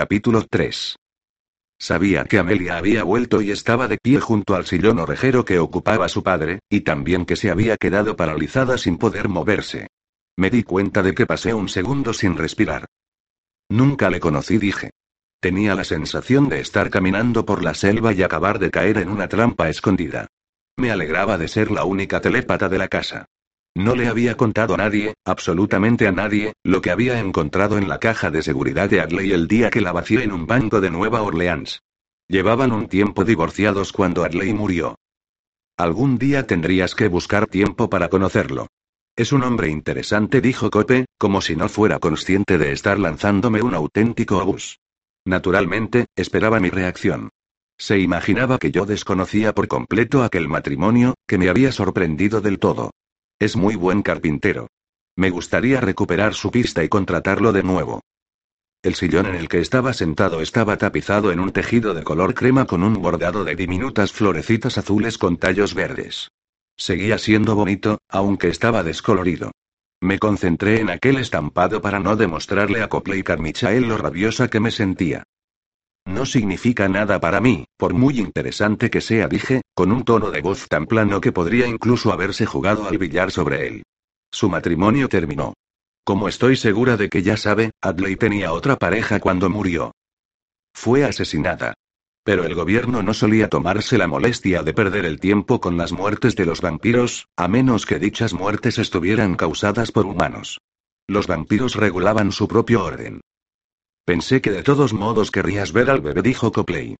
Capítulo 3. Sabía que Amelia había vuelto y estaba de pie junto al sillón orejero que ocupaba su padre, y también que se había quedado paralizada sin poder moverse. Me di cuenta de que pasé un segundo sin respirar. Nunca le conocí, dije. Tenía la sensación de estar caminando por la selva y acabar de caer en una trampa escondida. Me alegraba de ser la única telépata de la casa. No le había contado a nadie, absolutamente a nadie, lo que había encontrado en la caja de seguridad de Adley el día que la vacié en un banco de Nueva Orleans. Llevaban un tiempo divorciados cuando Adley murió. Algún día tendrías que buscar tiempo para conocerlo. Es un hombre interesante, dijo Cope, como si no fuera consciente de estar lanzándome un auténtico obús. Naturalmente, esperaba mi reacción. Se imaginaba que yo desconocía por completo aquel matrimonio, que me había sorprendido del todo. Es muy buen carpintero. Me gustaría recuperar su pista y contratarlo de nuevo. El sillón en el que estaba sentado estaba tapizado en un tejido de color crema con un bordado de diminutas florecitas azules con tallos verdes. Seguía siendo bonito, aunque estaba descolorido. Me concentré en aquel estampado para no demostrarle a Copley Carmichael lo rabiosa que me sentía. No significa nada para mí, por muy interesante que sea, dije, con un tono de voz tan plano que podría incluso haberse jugado al billar sobre él. Su matrimonio terminó. Como estoy segura de que ya sabe, Adley tenía otra pareja cuando murió. Fue asesinada. Pero el gobierno no solía tomarse la molestia de perder el tiempo con las muertes de los vampiros, a menos que dichas muertes estuvieran causadas por humanos. Los vampiros regulaban su propio orden. Pensé que de todos modos querrías ver al bebé, dijo Copley.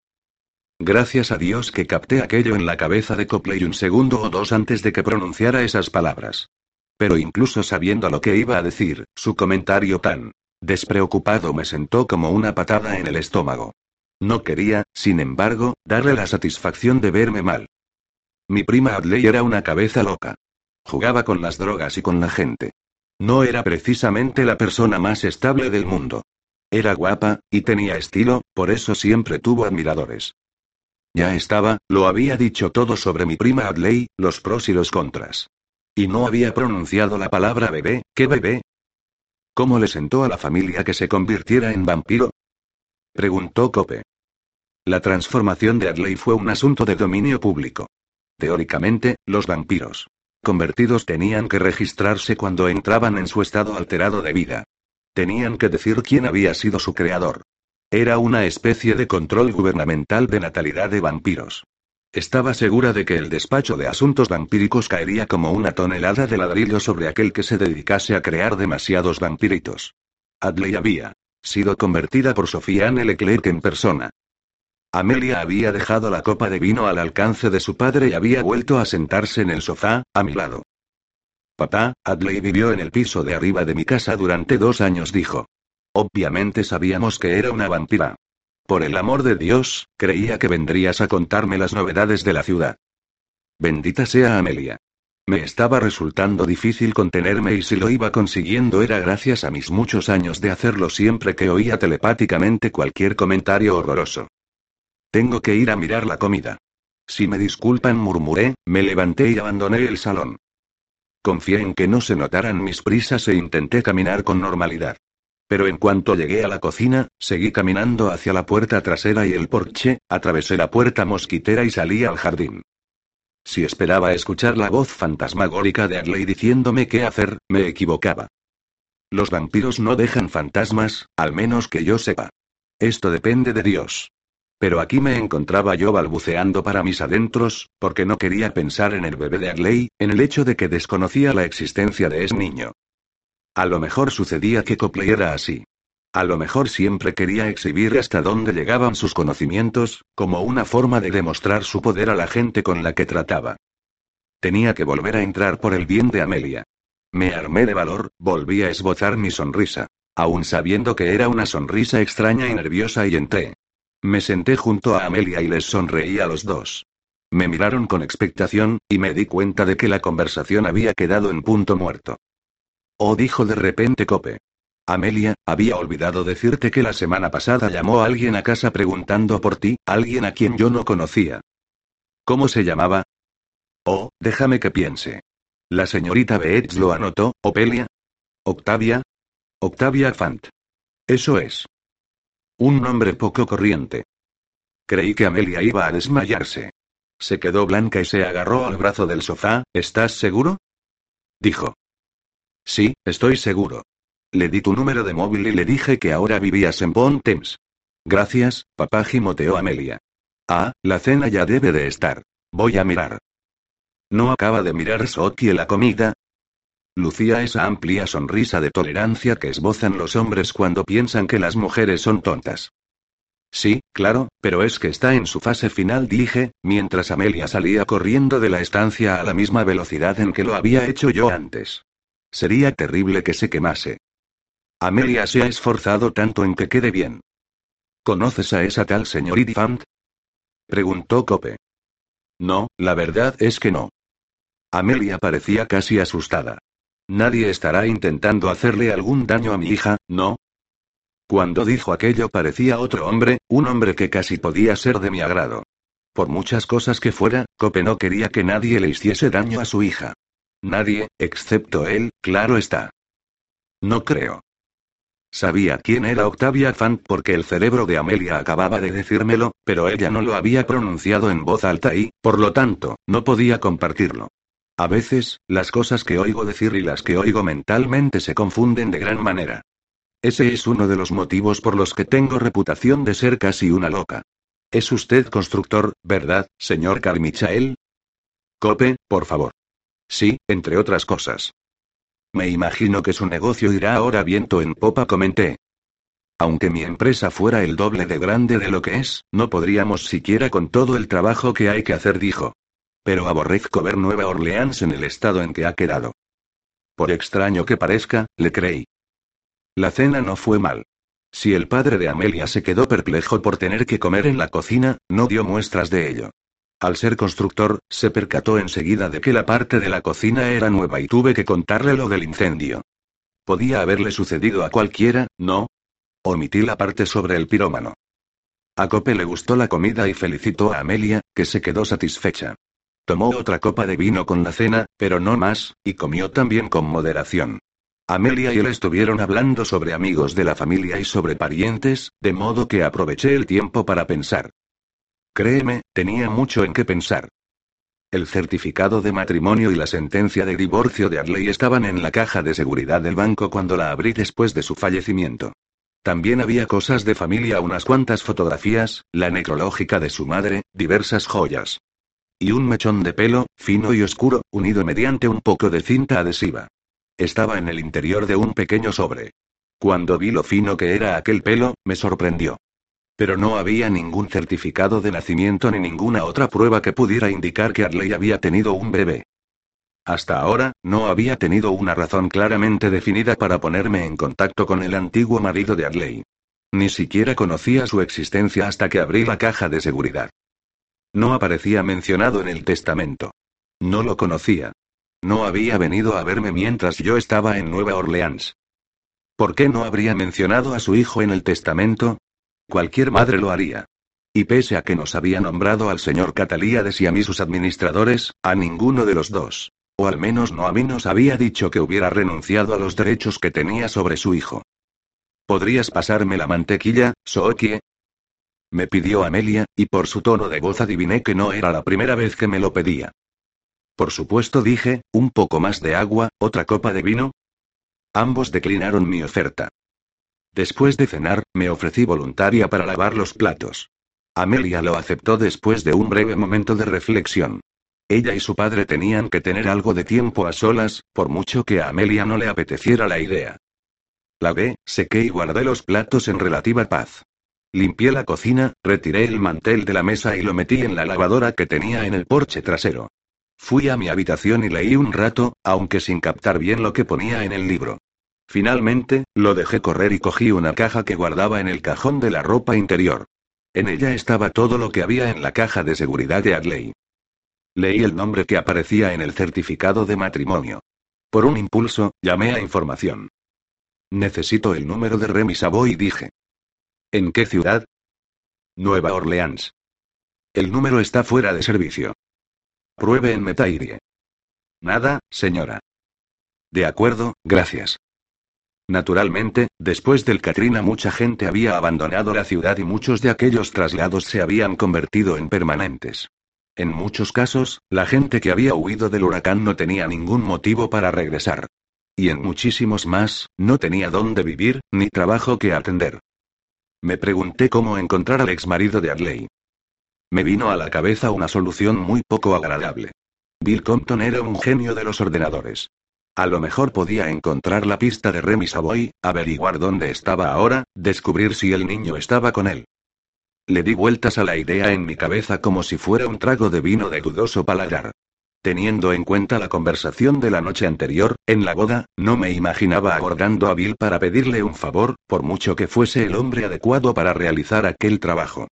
Gracias a Dios que capté aquello en la cabeza de Copley un segundo o dos antes de que pronunciara esas palabras. Pero incluso sabiendo lo que iba a decir, su comentario tan despreocupado me sentó como una patada en el estómago. No quería, sin embargo, darle la satisfacción de verme mal. Mi prima Adley era una cabeza loca. Jugaba con las drogas y con la gente. No era precisamente la persona más estable del mundo. Era guapa, y tenía estilo, por eso siempre tuvo admiradores. Ya estaba, lo había dicho todo sobre mi prima Adley, los pros y los contras. Y no había pronunciado la palabra bebé, ¿qué bebé? ¿Cómo le sentó a la familia que se convirtiera en vampiro? Preguntó Cope. La transformación de Adley fue un asunto de dominio público. Teóricamente, los vampiros convertidos tenían que registrarse cuando entraban en su estado alterado de vida. Tenían que decir quién había sido su creador. Era una especie de control gubernamental de natalidad de vampiros. Estaba segura de que el despacho de asuntos vampíricos caería como una tonelada de ladrillo sobre aquel que se dedicase a crear demasiados vampiritos. Adley había sido convertida por Sofía Anne Leclerc en persona. Amelia había dejado la copa de vino al alcance de su padre y había vuelto a sentarse en el sofá, a mi lado. Papá, Adley vivió en el piso de arriba de mi casa durante dos años, dijo. Obviamente sabíamos que era una vampira. Por el amor de Dios, creía que vendrías a contarme las novedades de la ciudad. Bendita sea Amelia. Me estaba resultando difícil contenerme y si lo iba consiguiendo era gracias a mis muchos años de hacerlo siempre que oía telepáticamente cualquier comentario horroroso. Tengo que ir a mirar la comida. Si me disculpan, murmuré, me levanté y abandoné el salón. Confié en que no se notaran mis prisas e intenté caminar con normalidad. Pero en cuanto llegué a la cocina, seguí caminando hacia la puerta trasera y el porche, atravesé la puerta mosquitera y salí al jardín. Si esperaba escuchar la voz fantasmagórica de Adley diciéndome qué hacer, me equivocaba. Los vampiros no dejan fantasmas, al menos que yo sepa. Esto depende de Dios. Pero aquí me encontraba yo balbuceando para mis adentros, porque no quería pensar en el bebé de Adley, en el hecho de que desconocía la existencia de ese niño. A lo mejor sucedía que Copley era así. A lo mejor siempre quería exhibir hasta dónde llegaban sus conocimientos, como una forma de demostrar su poder a la gente con la que trataba. Tenía que volver a entrar por el bien de Amelia. Me armé de valor, volví a esbozar mi sonrisa. Aún sabiendo que era una sonrisa extraña y nerviosa y entré. Me senté junto a Amelia y les sonreí a los dos. Me miraron con expectación, y me di cuenta de que la conversación había quedado en punto muerto. Oh, dijo de repente Cope. Amelia, había olvidado decirte que la semana pasada llamó a alguien a casa preguntando por ti, alguien a quien yo no conocía. ¿Cómo se llamaba? Oh, déjame que piense. La señorita Beetz lo anotó, Opelia. Octavia. Octavia Fant. Eso es. Un nombre poco corriente. Creí que Amelia iba a desmayarse. Se quedó blanca y se agarró al brazo del sofá. ¿Estás seguro? Dijo. Sí, estoy seguro. Le di tu número de móvil y le dije que ahora vivías en Thames. Gracias, papá gimoteó Amelia. Ah, la cena ya debe de estar. Voy a mirar. ¿No acaba de mirar Soki la comida? Lucía esa amplia sonrisa de tolerancia que esbozan los hombres cuando piensan que las mujeres son tontas. Sí, claro, pero es que está en su fase final, dije, mientras Amelia salía corriendo de la estancia a la misma velocidad en que lo había hecho yo antes. Sería terrible que se quemase. Amelia se ha esforzado tanto en que quede bien. ¿Conoces a esa tal señorita Fant? Preguntó Cope. No, la verdad es que no. Amelia parecía casi asustada. Nadie estará intentando hacerle algún daño a mi hija, ¿no? Cuando dijo aquello parecía otro hombre, un hombre que casi podía ser de mi agrado. Por muchas cosas que fuera, Cope no quería que nadie le hiciese daño a su hija. Nadie, excepto él, claro está. No creo. Sabía quién era Octavia Fant porque el cerebro de Amelia acababa de decírmelo, pero ella no lo había pronunciado en voz alta y, por lo tanto, no podía compartirlo. A veces, las cosas que oigo decir y las que oigo mentalmente se confunden de gran manera. Ese es uno de los motivos por los que tengo reputación de ser casi una loca. Es usted constructor, ¿verdad, señor Carmichael? Cope, por favor. Sí, entre otras cosas. Me imagino que su negocio irá ahora viento en popa, comenté. Aunque mi empresa fuera el doble de grande de lo que es, no podríamos siquiera con todo el trabajo que hay que hacer, dijo. Pero aborrezco ver Nueva Orleans en el estado en que ha quedado. Por extraño que parezca, le creí. La cena no fue mal. Si el padre de Amelia se quedó perplejo por tener que comer en la cocina, no dio muestras de ello. Al ser constructor, se percató enseguida de que la parte de la cocina era nueva y tuve que contarle lo del incendio. Podía haberle sucedido a cualquiera, ¿no? Omití la parte sobre el pirómano. A Cope le gustó la comida y felicitó a Amelia, que se quedó satisfecha. Tomó otra copa de vino con la cena, pero no más, y comió también con moderación. Amelia y él estuvieron hablando sobre amigos de la familia y sobre parientes, de modo que aproveché el tiempo para pensar. Créeme, tenía mucho en qué pensar. El certificado de matrimonio y la sentencia de divorcio de Arley estaban en la caja de seguridad del banco cuando la abrí después de su fallecimiento. También había cosas de familia, unas cuantas fotografías, la necrológica de su madre, diversas joyas. Y un mechón de pelo, fino y oscuro, unido mediante un poco de cinta adhesiva. Estaba en el interior de un pequeño sobre. Cuando vi lo fino que era aquel pelo, me sorprendió. Pero no había ningún certificado de nacimiento ni ninguna otra prueba que pudiera indicar que Arley había tenido un bebé. Hasta ahora, no había tenido una razón claramente definida para ponerme en contacto con el antiguo marido de Arley. Ni siquiera conocía su existencia hasta que abrí la caja de seguridad. No aparecía mencionado en el testamento. No lo conocía. No había venido a verme mientras yo estaba en Nueva Orleans. ¿Por qué no habría mencionado a su hijo en el testamento? Cualquier madre lo haría. Y pese a que nos había nombrado al señor Catalíades y a mí sus administradores, a ninguno de los dos. O al menos no a mí nos había dicho que hubiera renunciado a los derechos que tenía sobre su hijo. ¿Podrías pasarme la mantequilla, Sookie? Me pidió Amelia, y por su tono de voz adiviné que no era la primera vez que me lo pedía. Por supuesto dije, un poco más de agua, otra copa de vino. Ambos declinaron mi oferta. Después de cenar, me ofrecí voluntaria para lavar los platos. Amelia lo aceptó después de un breve momento de reflexión. Ella y su padre tenían que tener algo de tiempo a solas, por mucho que a Amelia no le apeteciera la idea. Lavé, sequé y guardé los platos en relativa paz. Limpié la cocina, retiré el mantel de la mesa y lo metí en la lavadora que tenía en el porche trasero. Fui a mi habitación y leí un rato, aunque sin captar bien lo que ponía en el libro. Finalmente, lo dejé correr y cogí una caja que guardaba en el cajón de la ropa interior. En ella estaba todo lo que había en la caja de seguridad de Adley. Leí el nombre que aparecía en el certificado de matrimonio. Por un impulso, llamé a información. Necesito el número de Remy Savoy, dije. ¿En qué ciudad? Nueva Orleans. El número está fuera de servicio. Pruebe en Metairie. Nada, señora. De acuerdo, gracias. Naturalmente, después del Katrina mucha gente había abandonado la ciudad y muchos de aquellos traslados se habían convertido en permanentes. En muchos casos, la gente que había huido del huracán no tenía ningún motivo para regresar. Y en muchísimos más, no tenía dónde vivir, ni trabajo que atender. Me pregunté cómo encontrar al exmarido de Adley. Me vino a la cabeza una solución muy poco agradable. Bill Compton era un genio de los ordenadores. A lo mejor podía encontrar la pista de Remy Savoy, averiguar dónde estaba ahora, descubrir si el niño estaba con él. Le di vueltas a la idea en mi cabeza como si fuera un trago de vino de dudoso paladar. Teniendo en cuenta la conversación de la noche anterior, en la boda, no me imaginaba abordando a Bill para pedirle un favor, por mucho que fuese el hombre adecuado para realizar aquel trabajo.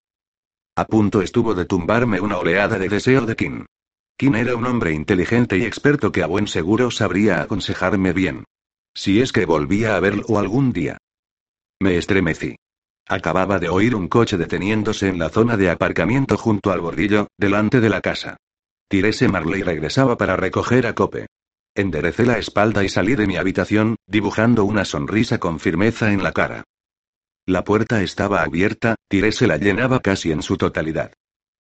A punto estuvo de tumbarme una oleada de deseo de Kim. Kim era un hombre inteligente y experto que a buen seguro sabría aconsejarme bien. Si es que volvía a verlo algún día. Me estremecí. Acababa de oír un coche deteniéndose en la zona de aparcamiento junto al bordillo, delante de la casa. Tirese Marley regresaba para recoger a Cope. Enderecé la espalda y salí de mi habitación, dibujando una sonrisa con firmeza en la cara. La puerta estaba abierta, Tirese la llenaba casi en su totalidad.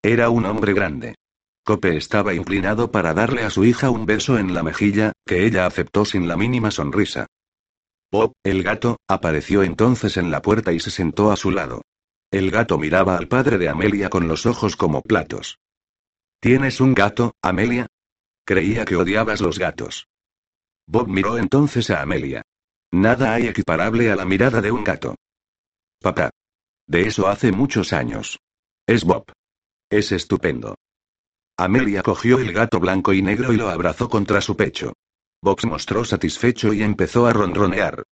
Era un hombre grande. Cope estaba inclinado para darle a su hija un beso en la mejilla, que ella aceptó sin la mínima sonrisa. Bob, el gato, apareció entonces en la puerta y se sentó a su lado. El gato miraba al padre de Amelia con los ojos como platos. ¿Tienes un gato, Amelia? Creía que odiabas los gatos. Bob miró entonces a Amelia. Nada hay equiparable a la mirada de un gato. Papá. De eso hace muchos años. Es Bob. Es estupendo. Amelia cogió el gato blanco y negro y lo abrazó contra su pecho. Bob se mostró satisfecho y empezó a ronronear.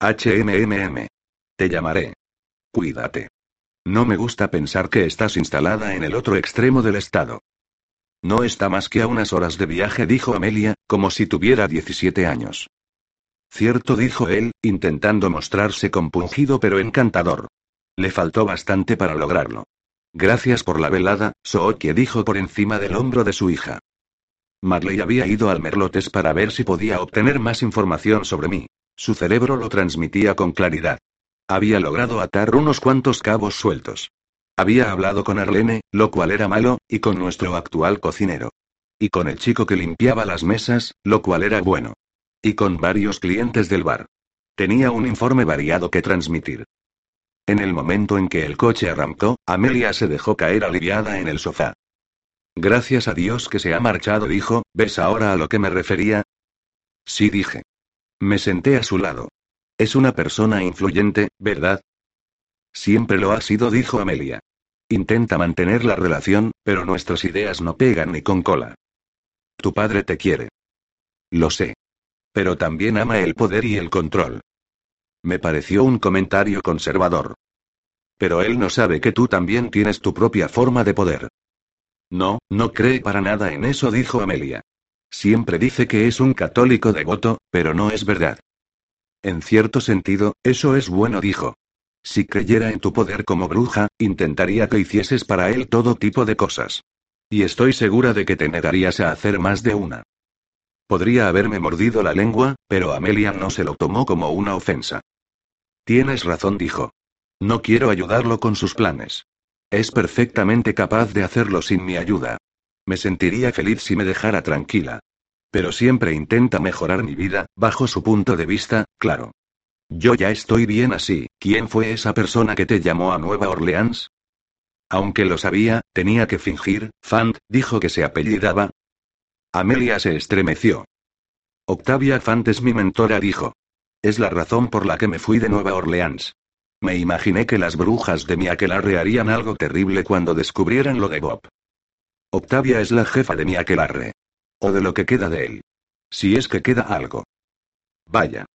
HMMM. Te llamaré. Cuídate. No me gusta pensar que estás instalada en el otro extremo del estado. No está más que a unas horas de viaje, dijo Amelia, como si tuviera 17 años. Cierto, dijo él, intentando mostrarse compungido pero encantador. Le faltó bastante para lograrlo. Gracias por la velada, Sookie dijo por encima del hombro de su hija. Marley había ido al Merlotes para ver si podía obtener más información sobre mí. Su cerebro lo transmitía con claridad. Había logrado atar unos cuantos cabos sueltos. Había hablado con Arlene, lo cual era malo, y con nuestro actual cocinero. Y con el chico que limpiaba las mesas, lo cual era bueno. Y con varios clientes del bar. Tenía un informe variado que transmitir. En el momento en que el coche arrancó, Amelia se dejó caer aliviada en el sofá. Gracias a Dios que se ha marchado, dijo, ¿ves ahora a lo que me refería? Sí, dije. Me senté a su lado. Es una persona influyente, ¿verdad? Siempre lo ha sido, dijo Amelia. Intenta mantener la relación, pero nuestras ideas no pegan ni con cola. Tu padre te quiere. Lo sé. Pero también ama el poder y el control. Me pareció un comentario conservador. Pero él no sabe que tú también tienes tu propia forma de poder. No, no cree para nada en eso, dijo Amelia. Siempre dice que es un católico devoto, pero no es verdad. En cierto sentido, eso es bueno, dijo. Si creyera en tu poder como bruja, intentaría que hicieses para él todo tipo de cosas. Y estoy segura de que te negarías a hacer más de una. Podría haberme mordido la lengua, pero Amelia no se lo tomó como una ofensa. Tienes razón, dijo. No quiero ayudarlo con sus planes. Es perfectamente capaz de hacerlo sin mi ayuda. Me sentiría feliz si me dejara tranquila. Pero siempre intenta mejorar mi vida, bajo su punto de vista, claro. Yo ya estoy bien así. ¿Quién fue esa persona que te llamó a Nueva Orleans? Aunque lo sabía, tenía que fingir. Fant, dijo que se apellidaba, Amelia se estremeció. Octavia Fant es mi mentora, dijo. Es la razón por la que me fui de Nueva Orleans. Me imaginé que las brujas de mi aquelarre harían algo terrible cuando descubrieran lo de Bob. Octavia es la jefa de mi aquelarre. O de lo que queda de él. Si es que queda algo. Vaya.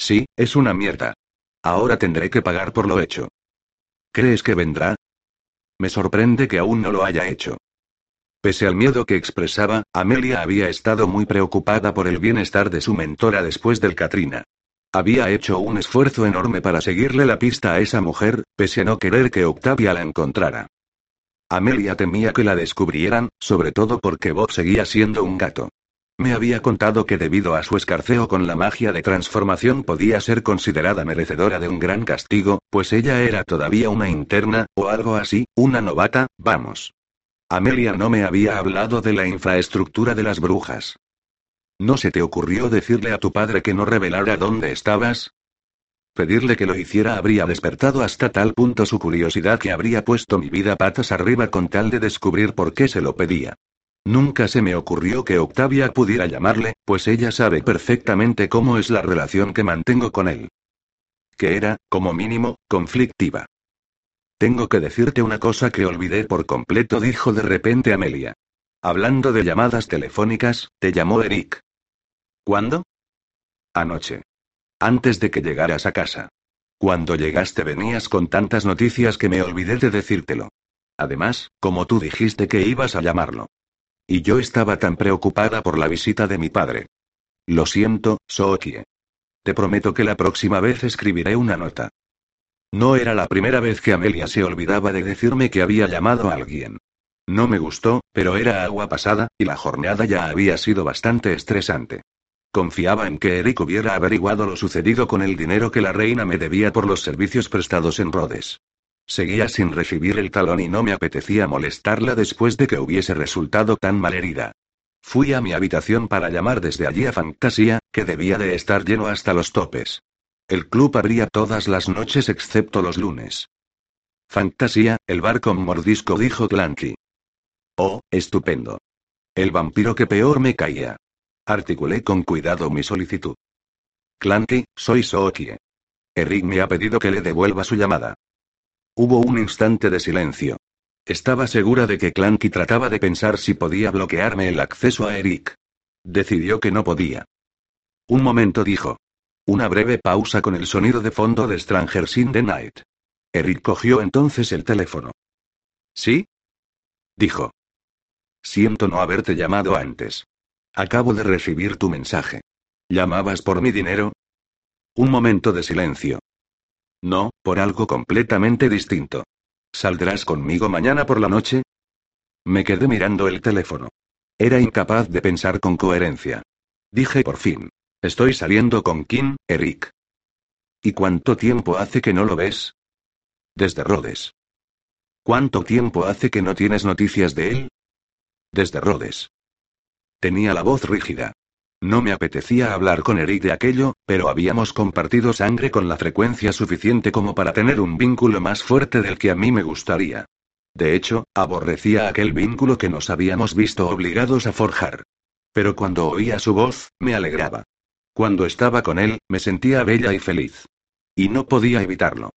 Sí, es una mierda. Ahora tendré que pagar por lo hecho. ¿Crees que vendrá? Me sorprende que aún no lo haya hecho. Pese al miedo que expresaba, Amelia había estado muy preocupada por el bienestar de su mentora después del Katrina. Había hecho un esfuerzo enorme para seguirle la pista a esa mujer, pese a no querer que Octavia la encontrara. Amelia temía que la descubrieran, sobre todo porque Bob seguía siendo un gato. Me había contado que debido a su escarceo con la magia de transformación podía ser considerada merecedora de un gran castigo, pues ella era todavía una interna, o algo así, una novata, vamos. Amelia no me había hablado de la infraestructura de las brujas. ¿No se te ocurrió decirle a tu padre que no revelara dónde estabas? Pedirle que lo hiciera habría despertado hasta tal punto su curiosidad que habría puesto mi vida patas arriba con tal de descubrir por qué se lo pedía. Nunca se me ocurrió que Octavia pudiera llamarle, pues ella sabe perfectamente cómo es la relación que mantengo con él. Que era, como mínimo, conflictiva. Tengo que decirte una cosa que olvidé por completo, dijo de repente Amelia. Hablando de llamadas telefónicas, te llamó Eric. ¿Cuándo? Anoche. Antes de que llegaras a casa. Cuando llegaste venías con tantas noticias que me olvidé de decírtelo. Además, como tú dijiste que ibas a llamarlo. Y yo estaba tan preocupada por la visita de mi padre. Lo siento, Sookie. Te prometo que la próxima vez escribiré una nota. No era la primera vez que Amelia se olvidaba de decirme que había llamado a alguien. No me gustó, pero era agua pasada, y la jornada ya había sido bastante estresante. Confiaba en que Eric hubiera averiguado lo sucedido con el dinero que la reina me debía por los servicios prestados en Rhodes. Seguía sin recibir el talón y no me apetecía molestarla después de que hubiese resultado tan malherida. Fui a mi habitación para llamar desde allí a Fantasía, que debía de estar lleno hasta los topes. El club abría todas las noches excepto los lunes. Fantasía, el bar con mordisco, dijo Clanky. Oh, estupendo. El vampiro que peor me caía. Articulé con cuidado mi solicitud. Clanky, soy Sookie. Eric me ha pedido que le devuelva su llamada. Hubo un instante de silencio. Estaba segura de que Clanky trataba de pensar si podía bloquearme el acceso a Eric. Decidió que no podía. Un momento dijo. Una breve pausa con el sonido de fondo de Strangers in the Night. Eric cogió entonces el teléfono. ¿Sí? Dijo. Siento no haberte llamado antes. Acabo de recibir tu mensaje. ¿Llamabas por mi dinero? Un momento de silencio. No, por algo completamente distinto. ¿Saldrás conmigo mañana por la noche? Me quedé mirando el teléfono. Era incapaz de pensar con coherencia. Dije por fin. Estoy saliendo con Kim, Eric. ¿Y cuánto tiempo hace que no lo ves? Desde Rhodes. ¿Cuánto tiempo hace que no tienes noticias de él? Desde Rhodes. Tenía la voz rígida. No me apetecía hablar con Eric de aquello, pero habíamos compartido sangre con la frecuencia suficiente como para tener un vínculo más fuerte del que a mí me gustaría. De hecho, aborrecía aquel vínculo que nos habíamos visto obligados a forjar. Pero cuando oía su voz, me alegraba. Cuando estaba con él, me sentía bella y feliz. Y no podía evitarlo.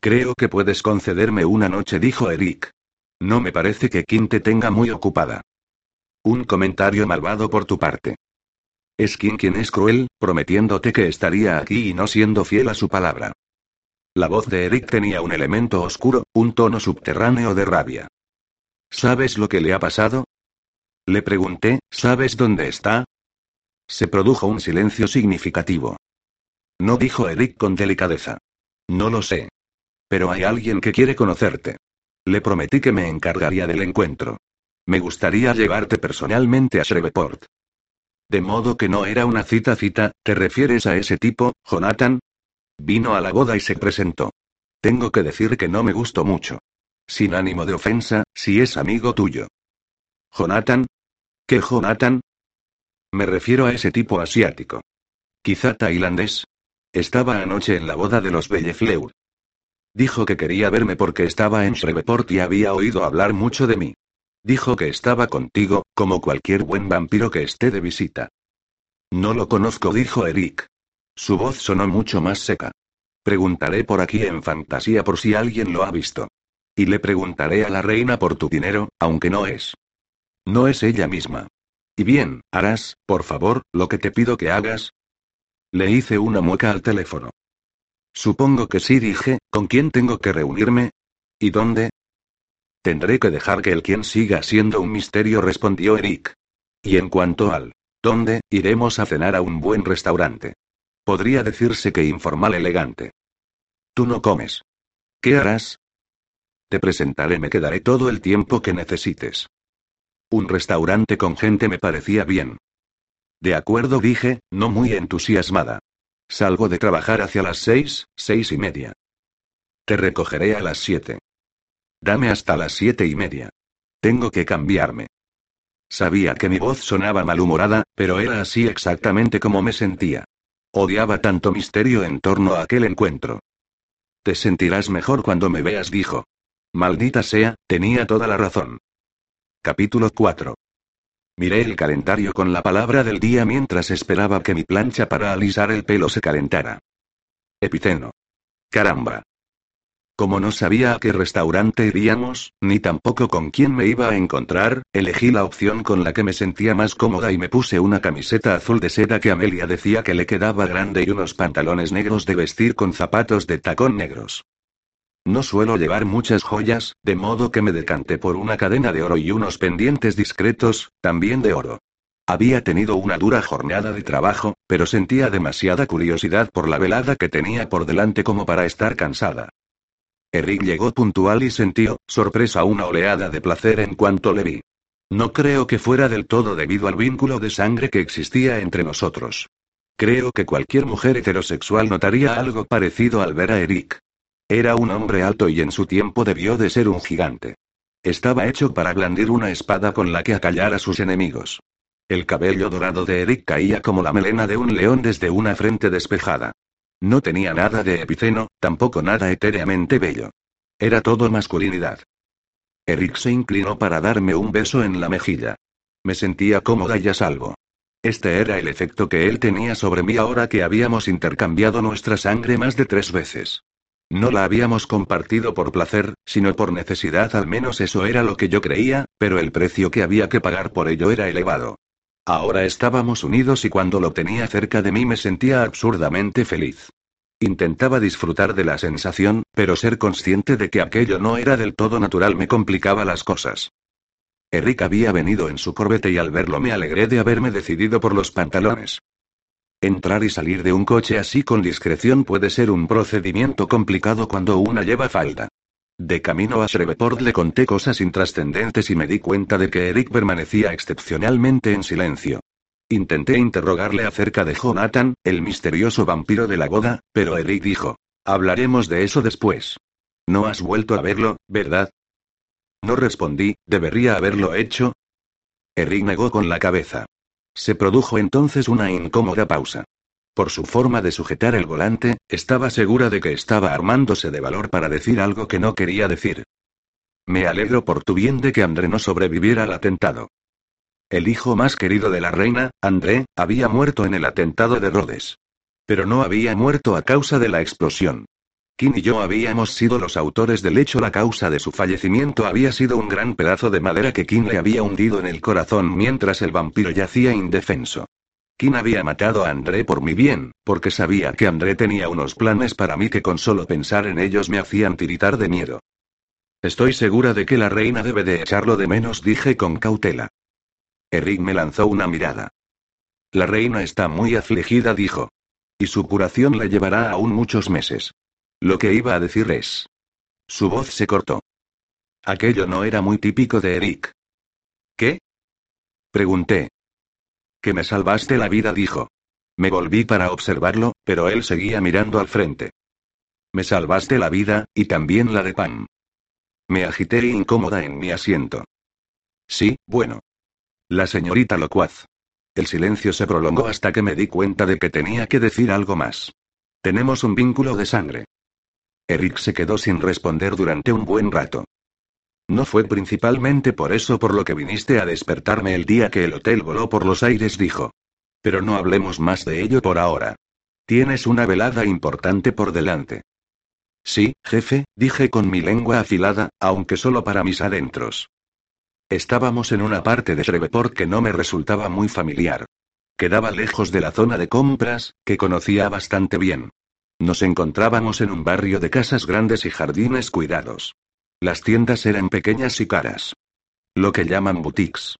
Creo que puedes concederme una noche, dijo Eric. No me parece que Kim te tenga muy ocupada. Un comentario malvado por tu parte. Es quien quien es cruel, prometiéndote que estaría aquí y no siendo fiel a su palabra. La voz de Eric tenía un elemento oscuro, un tono subterráneo de rabia. ¿Sabes lo que le ha pasado? Le pregunté, ¿sabes dónde está? Se produjo un silencio significativo. No dijo Eric con delicadeza. No lo sé. Pero hay alguien que quiere conocerte. Le prometí que me encargaría del encuentro. Me gustaría llevarte personalmente a Shreveport. De modo que no era una cita cita, ¿te refieres a ese tipo, Jonathan? Vino a la boda y se presentó. Tengo que decir que no me gustó mucho. Sin ánimo de ofensa, si es amigo tuyo. ¿Jonathan? ¿Qué Jonathan? Me refiero a ese tipo asiático. Quizá tailandés. Estaba anoche en la boda de los Bellefleur. Dijo que quería verme porque estaba en Shreveport y había oído hablar mucho de mí. Dijo que estaba contigo, como cualquier buen vampiro que esté de visita. No lo conozco, dijo Eric. Su voz sonó mucho más seca. Preguntaré por aquí en fantasía por si alguien lo ha visto. Y le preguntaré a la reina por tu dinero, aunque no es. No es ella misma. Y bien, harás, por favor, lo que te pido que hagas. Le hice una mueca al teléfono. Supongo que sí, dije, ¿con quién tengo que reunirme? ¿Y dónde? Tendré que dejar que el quién siga siendo un misterio, respondió Eric. Y en cuanto al ¿dónde? Iremos a cenar a un buen restaurante. Podría decirse que informal elegante. Tú no comes. ¿Qué harás? Te presentaré, me quedaré todo el tiempo que necesites. Un restaurante con gente me parecía bien. De acuerdo, dije, no muy entusiasmada. Salgo de trabajar hacia las seis, seis y media. Te recogeré a las siete. Dame hasta las siete y media. Tengo que cambiarme. Sabía que mi voz sonaba malhumorada, pero era así exactamente como me sentía. Odiaba tanto misterio en torno a aquel encuentro. Te sentirás mejor cuando me veas, dijo. Maldita sea, tenía toda la razón. Capítulo 4. Miré el calendario con la palabra del día mientras esperaba que mi plancha para alisar el pelo se calentara. Epiceno. Caramba. Como no sabía a qué restaurante iríamos, ni tampoco con quién me iba a encontrar, elegí la opción con la que me sentía más cómoda y me puse una camiseta azul de seda que Amelia decía que le quedaba grande y unos pantalones negros de vestir con zapatos de tacón negros. No suelo llevar muchas joyas, de modo que me decanté por una cadena de oro y unos pendientes discretos, también de oro. Había tenido una dura jornada de trabajo, pero sentía demasiada curiosidad por la velada que tenía por delante como para estar cansada. Eric llegó puntual y sintió, sorpresa, una oleada de placer en cuanto le vi. No creo que fuera del todo debido al vínculo de sangre que existía entre nosotros. Creo que cualquier mujer heterosexual notaría algo parecido al ver a Eric. Era un hombre alto y en su tiempo debió de ser un gigante. Estaba hecho para blandir una espada con la que acallar a sus enemigos. El cabello dorado de Eric caía como la melena de un león desde una frente despejada. No tenía nada de epiceno, tampoco nada etéreamente bello. Era todo masculinidad. Eric se inclinó para darme un beso en la mejilla. Me sentía cómoda y a salvo. Este era el efecto que él tenía sobre mí ahora que habíamos intercambiado nuestra sangre más de tres veces. No la habíamos compartido por placer, sino por necesidad, al menos eso era lo que yo creía, pero el precio que había que pagar por ello era elevado. Ahora estábamos unidos y cuando lo tenía cerca de mí me sentía absurdamente feliz. Intentaba disfrutar de la sensación, pero ser consciente de que aquello no era del todo natural me complicaba las cosas. Eric había venido en su corbete y al verlo me alegré de haberme decidido por los pantalones. Entrar y salir de un coche así con discreción puede ser un procedimiento complicado cuando una lleva falda. De camino a Shreveport le conté cosas intrascendentes y me di cuenta de que Eric permanecía excepcionalmente en silencio. Intenté interrogarle acerca de Jonathan, el misterioso vampiro de la boda, pero Eric dijo, hablaremos de eso después. No has vuelto a verlo, ¿verdad? No respondí, ¿debería haberlo hecho? Eric negó con la cabeza. Se produjo entonces una incómoda pausa. Por su forma de sujetar el volante, estaba segura de que estaba armándose de valor para decir algo que no quería decir. Me alegro por tu bien de que André no sobreviviera al atentado. El hijo más querido de la reina, André, había muerto en el atentado de Rhodes. Pero no había muerto a causa de la explosión. Kim y yo habíamos sido los autores del hecho. La causa de su fallecimiento había sido un gran pedazo de madera que Kim le había hundido en el corazón mientras el vampiro yacía indefenso. Kim había matado a André por mi bien, porque sabía que André tenía unos planes para mí que con solo pensar en ellos me hacían tiritar de miedo. Estoy segura de que la reina debe de echarlo de menos, dije con cautela. Eric me lanzó una mirada. La reina está muy afligida, dijo. Y su curación la llevará aún muchos meses. Lo que iba a decir es. Su voz se cortó. Aquello no era muy típico de Eric. ¿Qué? Pregunté. Que me salvaste la vida, dijo. Me volví para observarlo, pero él seguía mirando al frente. Me salvaste la vida, y también la de Pam. Me agité incómoda en mi asiento. Sí, bueno. La señorita locuaz. El silencio se prolongó hasta que me di cuenta de que tenía que decir algo más. Tenemos un vínculo de sangre. Eric se quedó sin responder durante un buen rato. No fue principalmente por eso por lo que viniste a despertarme el día que el hotel voló por los aires, dijo. Pero no hablemos más de ello por ahora. Tienes una velada importante por delante. Sí, jefe, dije con mi lengua afilada, aunque solo para mis adentros. Estábamos en una parte de Shreveport que no me resultaba muy familiar. Quedaba lejos de la zona de compras, que conocía bastante bien. Nos encontrábamos en un barrio de casas grandes y jardines cuidados. Las tiendas eran pequeñas y caras. Lo que llaman boutiques.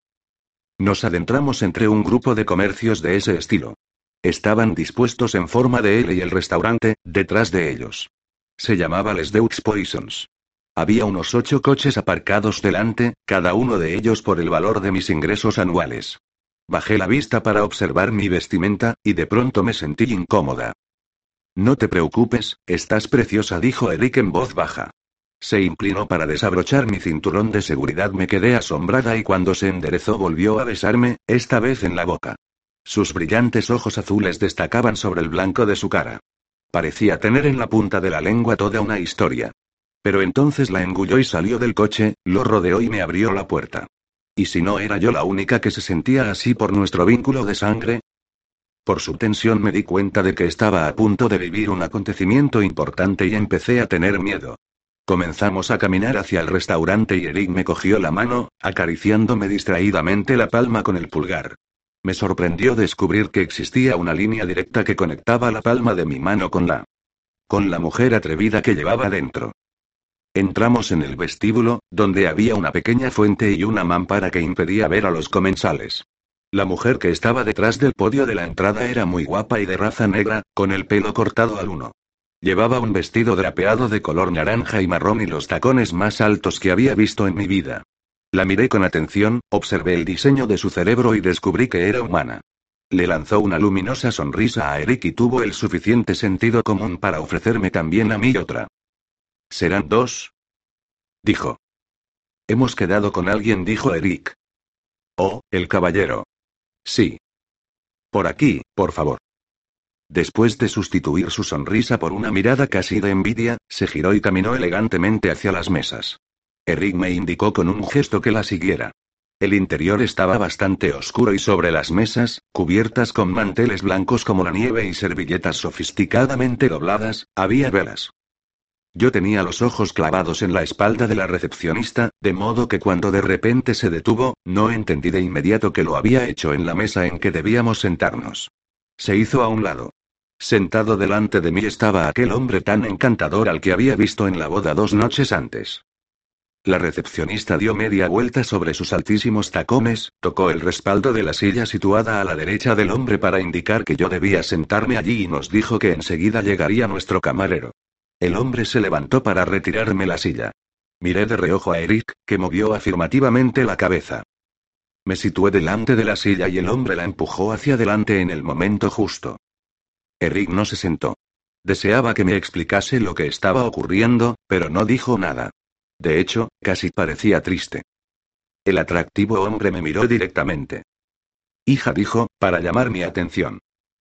Nos adentramos entre un grupo de comercios de ese estilo. Estaban dispuestos en forma de L y el restaurante, detrás de ellos. Se llamaba Les Deux Poisons. Había unos ocho coches aparcados delante, cada uno de ellos por el valor de mis ingresos anuales. Bajé la vista para observar mi vestimenta, y de pronto me sentí incómoda. No te preocupes, estás preciosa, dijo Eric en voz baja. Se inclinó para desabrochar mi cinturón de seguridad. Me quedé asombrada y cuando se enderezó volvió a besarme, esta vez en la boca. Sus brillantes ojos azules destacaban sobre el blanco de su cara. Parecía tener en la punta de la lengua toda una historia. Pero entonces la engulló y salió del coche, lo rodeó y me abrió la puerta. ¿Y si no era yo la única que se sentía así por nuestro vínculo de sangre? Por su tensión me di cuenta de que estaba a punto de vivir un acontecimiento importante y empecé a tener miedo. Comenzamos a caminar hacia el restaurante y Eric me cogió la mano, acariciándome distraídamente la palma con el pulgar. Me sorprendió descubrir que existía una línea directa que conectaba la palma de mi mano con la con la mujer atrevida que llevaba dentro. Entramos en el vestíbulo, donde había una pequeña fuente y una mampara que impedía ver a los comensales. La mujer que estaba detrás del podio de la entrada era muy guapa y de raza negra, con el pelo cortado al uno. Llevaba un vestido drapeado de color naranja y marrón y los tacones más altos que había visto en mi vida. La miré con atención, observé el diseño de su cerebro y descubrí que era humana. Le lanzó una luminosa sonrisa a Eric y tuvo el suficiente sentido común para ofrecerme también a mí otra. ¿Serán dos? Dijo. Hemos quedado con alguien, dijo Eric. Oh, el caballero. Sí. Por aquí, por favor. Después de sustituir su sonrisa por una mirada casi de envidia, se giró y caminó elegantemente hacia las mesas. Eric me indicó con un gesto que la siguiera. El interior estaba bastante oscuro y sobre las mesas, cubiertas con manteles blancos como la nieve y servilletas sofisticadamente dobladas, había velas. Yo tenía los ojos clavados en la espalda de la recepcionista, de modo que cuando de repente se detuvo, no entendí de inmediato que lo había hecho en la mesa en que debíamos sentarnos. Se hizo a un lado. Sentado delante de mí estaba aquel hombre tan encantador al que había visto en la boda dos noches antes. La recepcionista dio media vuelta sobre sus altísimos tacones, tocó el respaldo de la silla situada a la derecha del hombre para indicar que yo debía sentarme allí y nos dijo que enseguida llegaría nuestro camarero. El hombre se levantó para retirarme la silla. Miré de reojo a Eric, que movió afirmativamente la cabeza. Me situé delante de la silla y el hombre la empujó hacia adelante en el momento justo. Eric no se sentó. Deseaba que me explicase lo que estaba ocurriendo, pero no dijo nada. De hecho, casi parecía triste. El atractivo hombre me miró directamente. Hija dijo, para llamar mi atención.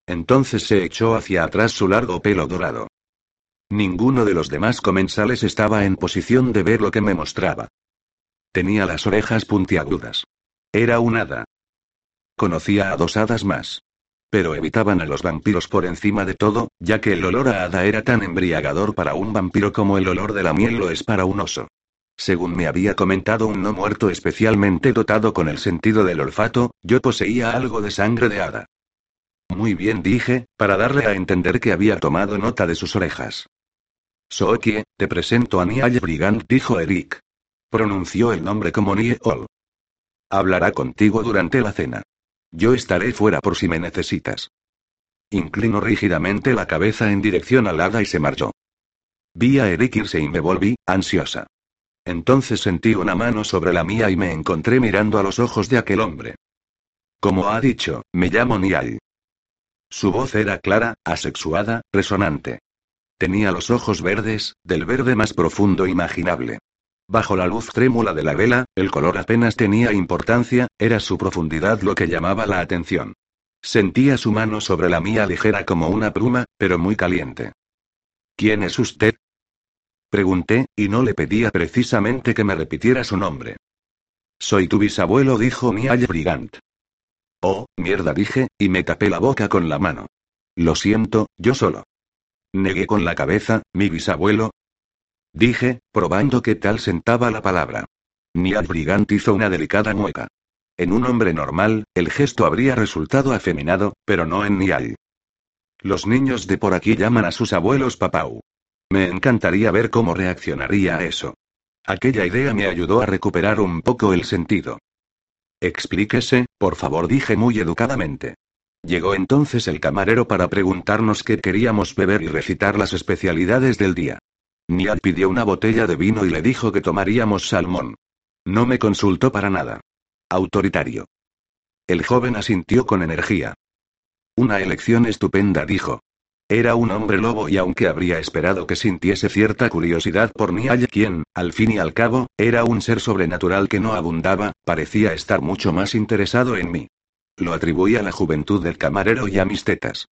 Entonces se echó hacia atrás su largo pelo dorado. Ninguno de los demás comensales estaba en posición de ver lo que me mostraba. Tenía las orejas puntiagudas. Era un hada. Conocía a dos hadas más. Pero evitaban a los vampiros por encima de todo, ya que el olor a hada era tan embriagador para un vampiro como el olor de la miel lo es para un oso. Según me había comentado un no muerto especialmente dotado con el sentido del olfato, yo poseía algo de sangre de hada. Muy bien dije, para darle a entender que había tomado nota de sus orejas. Sookie, te presento a Niall Brigant, dijo Eric. Pronunció el nombre como Niall. Hablará contigo durante la cena. Yo estaré fuera por si me necesitas. Inclinó rígidamente la cabeza en dirección al hada y se marchó. Vi a Eric irse y me volví, ansiosa. Entonces sentí una mano sobre la mía y me encontré mirando a los ojos de aquel hombre. Como ha dicho, me llamo Niall. Su voz era clara, asexuada, resonante. Tenía los ojos verdes, del verde más profundo imaginable. Bajo la luz trémula de la vela, el color apenas tenía importancia, era su profundidad lo que llamaba la atención. Sentía su mano sobre la mía ligera como una pluma, pero muy caliente. ¿Quién es usted? Pregunté, y no le pedía precisamente que me repitiera su nombre. Soy tu bisabuelo, dijo Niall Brigant. Oh, mierda, dije, y me tapé la boca con la mano. Lo siento, yo solo. Negué con la cabeza, mi bisabuelo, Dije, probando qué tal sentaba la palabra. Niall Brigant hizo una delicada mueca. En un hombre normal, el gesto habría resultado afeminado, pero no en Niall. Los niños de por aquí llaman a sus abuelos papau. Me encantaría ver cómo reaccionaría a eso. Aquella idea me ayudó a recuperar un poco el sentido. Explíquese, por favor, dije muy educadamente. Llegó entonces el camarero para preguntarnos qué queríamos beber y recitar las especialidades del día. Niall pidió una botella de vino y le dijo que tomaríamos salmón. No me consultó para nada. Autoritario. El joven asintió con energía. Una elección estupenda, dijo. Era un hombre lobo y aunque habría esperado que sintiese cierta curiosidad por Niall, quien, al fin y al cabo, era un ser sobrenatural que no abundaba, parecía estar mucho más interesado en mí. Lo atribuí a la juventud del camarero y a mis tetas.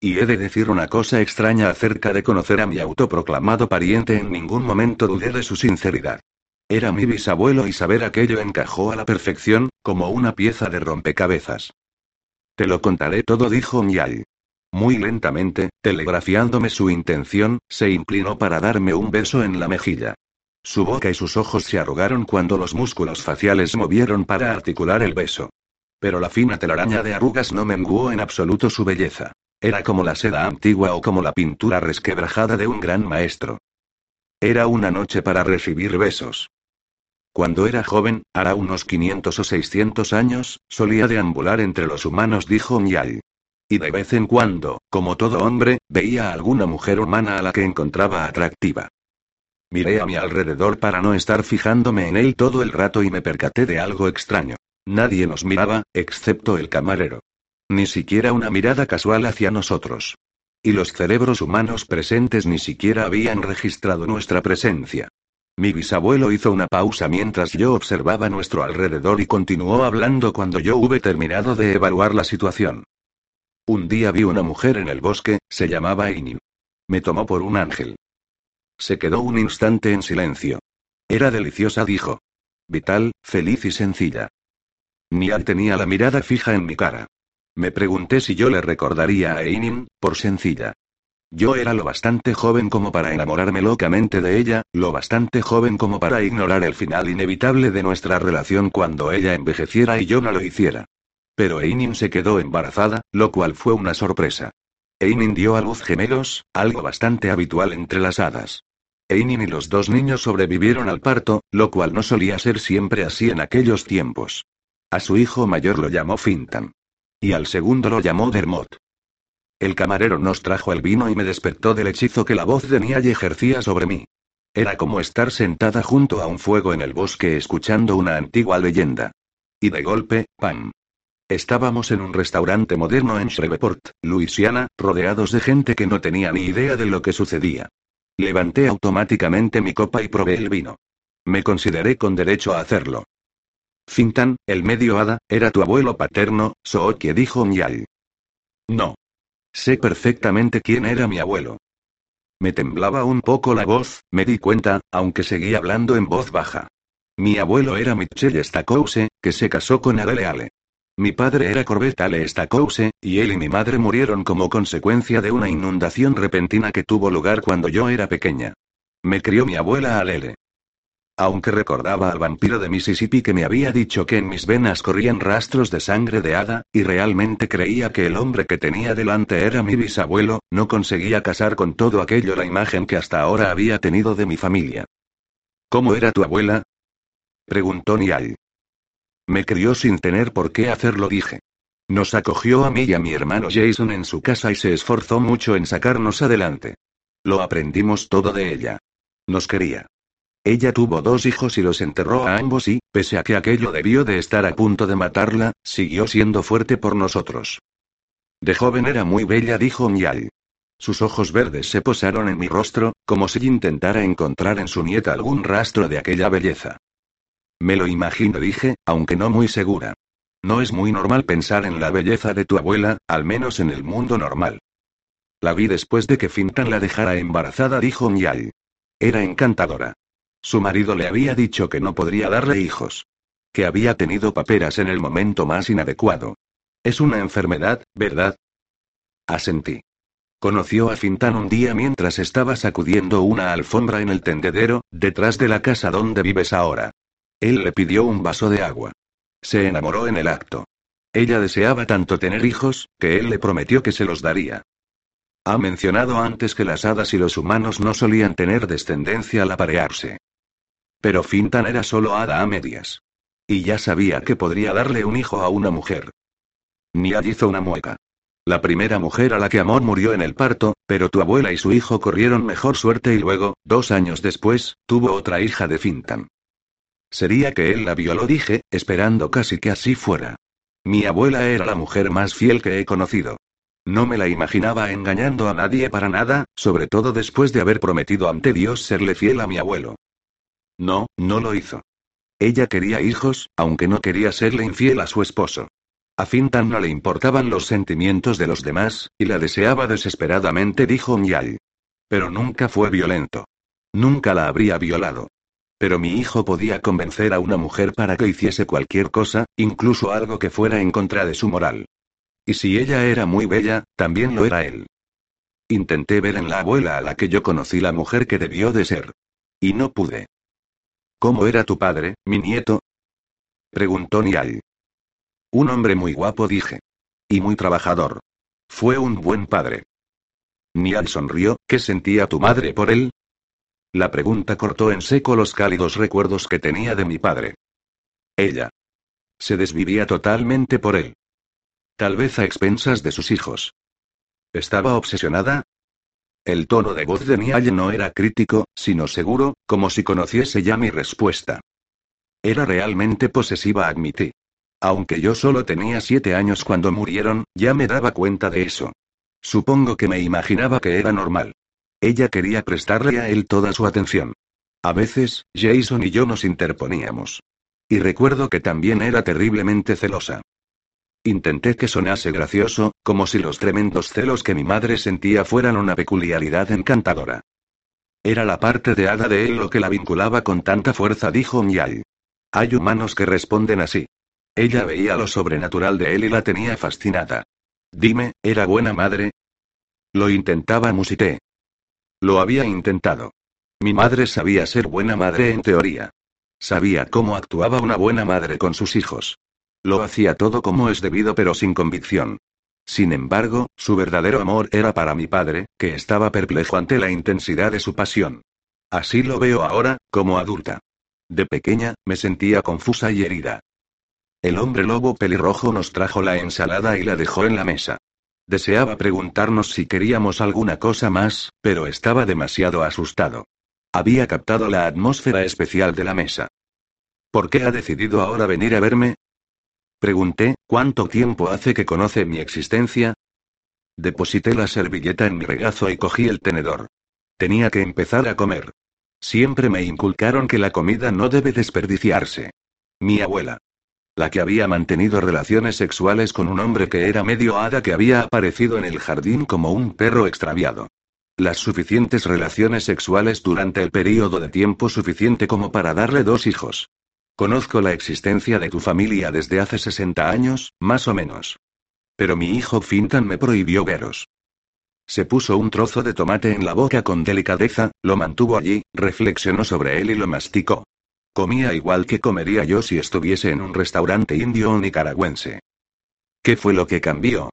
Y he de decir una cosa extraña acerca de conocer a mi autoproclamado pariente, en ningún momento dudé de su sinceridad. Era mi bisabuelo y saber aquello encajó a la perfección, como una pieza de rompecabezas. Te lo contaré todo, dijo Miai. Muy lentamente, telegrafiándome su intención, se inclinó para darme un beso en la mejilla. Su boca y sus ojos se arrugaron cuando los músculos faciales movieron para articular el beso. Pero la fina telaraña de arrugas no menguó en absoluto su belleza. Era como la seda antigua o como la pintura resquebrajada de un gran maestro. Era una noche para recibir besos. Cuando era joven, hará unos 500 o 600 años, solía deambular entre los humanos, dijo Miai. Y de vez en cuando, como todo hombre, veía a alguna mujer humana a la que encontraba atractiva. Miré a mi alrededor para no estar fijándome en él todo el rato y me percaté de algo extraño. Nadie nos miraba, excepto el camarero. Ni siquiera una mirada casual hacia nosotros. Y los cerebros humanos presentes ni siquiera habían registrado nuestra presencia. Mi bisabuelo hizo una pausa mientras yo observaba nuestro alrededor y continuó hablando cuando yo hube terminado de evaluar la situación. Un día vi una mujer en el bosque, se llamaba Inin. Me tomó por un ángel. Se quedó un instante en silencio. Era deliciosa, dijo. Vital, feliz y sencilla. Nial tenía la mirada fija en mi cara. Me pregunté si yo le recordaría a Einin, por sencilla. Yo era lo bastante joven como para enamorarme locamente de ella, lo bastante joven como para ignorar el final inevitable de nuestra relación cuando ella envejeciera y yo no lo hiciera. Pero Einin se quedó embarazada, lo cual fue una sorpresa. Einin dio a luz gemelos, algo bastante habitual entre las hadas. Einin y los dos niños sobrevivieron al parto, lo cual no solía ser siempre así en aquellos tiempos. A su hijo mayor lo llamó Fintan. Y al segundo lo llamó Dermot. El camarero nos trajo el vino y me despertó del hechizo que la voz de Niall ejercía sobre mí. Era como estar sentada junto a un fuego en el bosque escuchando una antigua leyenda. Y de golpe, ¡pam! Estábamos en un restaurante moderno en Shreveport, Luisiana, rodeados de gente que no tenía ni idea de lo que sucedía. Levanté automáticamente mi copa y probé el vino. Me consideré con derecho a hacerlo. Fintan, el medio hada, era tu abuelo paterno, Sookie dijo Nyal. No. Sé perfectamente quién era mi abuelo. Me temblaba un poco la voz, me di cuenta, aunque seguía hablando en voz baja. Mi abuelo era Michel Stacouse, que se casó con Adele Ale. Mi padre era Corbett Ale Stacouse, y él y mi madre murieron como consecuencia de una inundación repentina que tuvo lugar cuando yo era pequeña. Me crió mi abuela Alele. Aunque recordaba al vampiro de Mississippi que me había dicho que en mis venas corrían rastros de sangre de hada, y realmente creía que el hombre que tenía delante era mi bisabuelo, no conseguía casar con todo aquello la imagen que hasta ahora había tenido de mi familia. ¿Cómo era tu abuela? preguntó Niall. Me crió sin tener por qué hacerlo, dije. Nos acogió a mí y a mi hermano Jason en su casa y se esforzó mucho en sacarnos adelante. Lo aprendimos todo de ella. Nos quería. Ella tuvo dos hijos y los enterró a ambos y, pese a que aquello debió de estar a punto de matarla, siguió siendo fuerte por nosotros. De joven era muy bella, dijo Mial. Sus ojos verdes se posaron en mi rostro, como si intentara encontrar en su nieta algún rastro de aquella belleza. Me lo imagino, dije, aunque no muy segura. No es muy normal pensar en la belleza de tu abuela, al menos en el mundo normal. La vi después de que Fintan la dejara embarazada, dijo Mial. Era encantadora. Su marido le había dicho que no podría darle hijos. Que había tenido paperas en el momento más inadecuado. Es una enfermedad, ¿verdad? Asentí. Conoció a Fintan un día mientras estaba sacudiendo una alfombra en el tendedero, detrás de la casa donde vives ahora. Él le pidió un vaso de agua. Se enamoró en el acto. Ella deseaba tanto tener hijos, que él le prometió que se los daría. Ha mencionado antes que las hadas y los humanos no solían tener descendencia al aparearse. Pero Fintan era solo hada a medias. Y ya sabía que podría darle un hijo a una mujer. Niad hizo una mueca. La primera mujer a la que amó murió en el parto, pero tu abuela y su hijo corrieron mejor suerte y luego, dos años después, tuvo otra hija de Fintan. Sería que él la violó, dije, esperando casi que así fuera. Mi abuela era la mujer más fiel que he conocido. No me la imaginaba engañando a nadie para nada, sobre todo después de haber prometido ante Dios serle fiel a mi abuelo. No, no lo hizo. Ella quería hijos, aunque no quería serle infiel a su esposo. A Fintan no le importaban los sentimientos de los demás, y la deseaba desesperadamente, dijo Nyal. Pero nunca fue violento. Nunca la habría violado. Pero mi hijo podía convencer a una mujer para que hiciese cualquier cosa, incluso algo que fuera en contra de su moral. Y si ella era muy bella, también lo era él. Intenté ver en la abuela a la que yo conocí la mujer que debió de ser. Y no pude. ¿Cómo era tu padre, mi nieto? Preguntó Niall. Un hombre muy guapo, dije. Y muy trabajador. Fue un buen padre. Niall sonrió, ¿qué sentía tu madre por él? La pregunta cortó en seco los cálidos recuerdos que tenía de mi padre. Ella. Se desvivía totalmente por él. Tal vez a expensas de sus hijos. ¿Estaba obsesionada? El tono de voz de Niall no era crítico, sino seguro, como si conociese ya mi respuesta. Era realmente posesiva, admití. Aunque yo solo tenía siete años cuando murieron, ya me daba cuenta de eso. Supongo que me imaginaba que era normal. Ella quería prestarle a él toda su atención. A veces, Jason y yo nos interponíamos. Y recuerdo que también era terriblemente celosa. Intenté que sonase gracioso, como si los tremendos celos que mi madre sentía fueran una peculiaridad encantadora. Era la parte de hada de él lo que la vinculaba con tanta fuerza, dijo Miai. Hay humanos que responden así. Ella veía lo sobrenatural de él y la tenía fascinada. Dime, ¿era buena madre? Lo intentaba, musité. Lo había intentado. Mi madre sabía ser buena madre en teoría. Sabía cómo actuaba una buena madre con sus hijos. Lo hacía todo como es debido pero sin convicción. Sin embargo, su verdadero amor era para mi padre, que estaba perplejo ante la intensidad de su pasión. Así lo veo ahora, como adulta. De pequeña, me sentía confusa y herida. El hombre lobo pelirrojo nos trajo la ensalada y la dejó en la mesa. Deseaba preguntarnos si queríamos alguna cosa más, pero estaba demasiado asustado. Había captado la atmósfera especial de la mesa. ¿Por qué ha decidido ahora venir a verme? Pregunté, ¿cuánto tiempo hace que conoce mi existencia? Deposité la servilleta en mi regazo y cogí el tenedor. Tenía que empezar a comer. Siempre me inculcaron que la comida no debe desperdiciarse. Mi abuela. La que había mantenido relaciones sexuales con un hombre que era medio hada que había aparecido en el jardín como un perro extraviado. Las suficientes relaciones sexuales durante el período de tiempo suficiente como para darle dos hijos. Conozco la existencia de tu familia desde hace 60 años, más o menos. Pero mi hijo Fintan me prohibió veros. Se puso un trozo de tomate en la boca con delicadeza, lo mantuvo allí, reflexionó sobre él y lo masticó. Comía igual que comería yo si estuviese en un restaurante indio o nicaragüense. ¿Qué fue lo que cambió?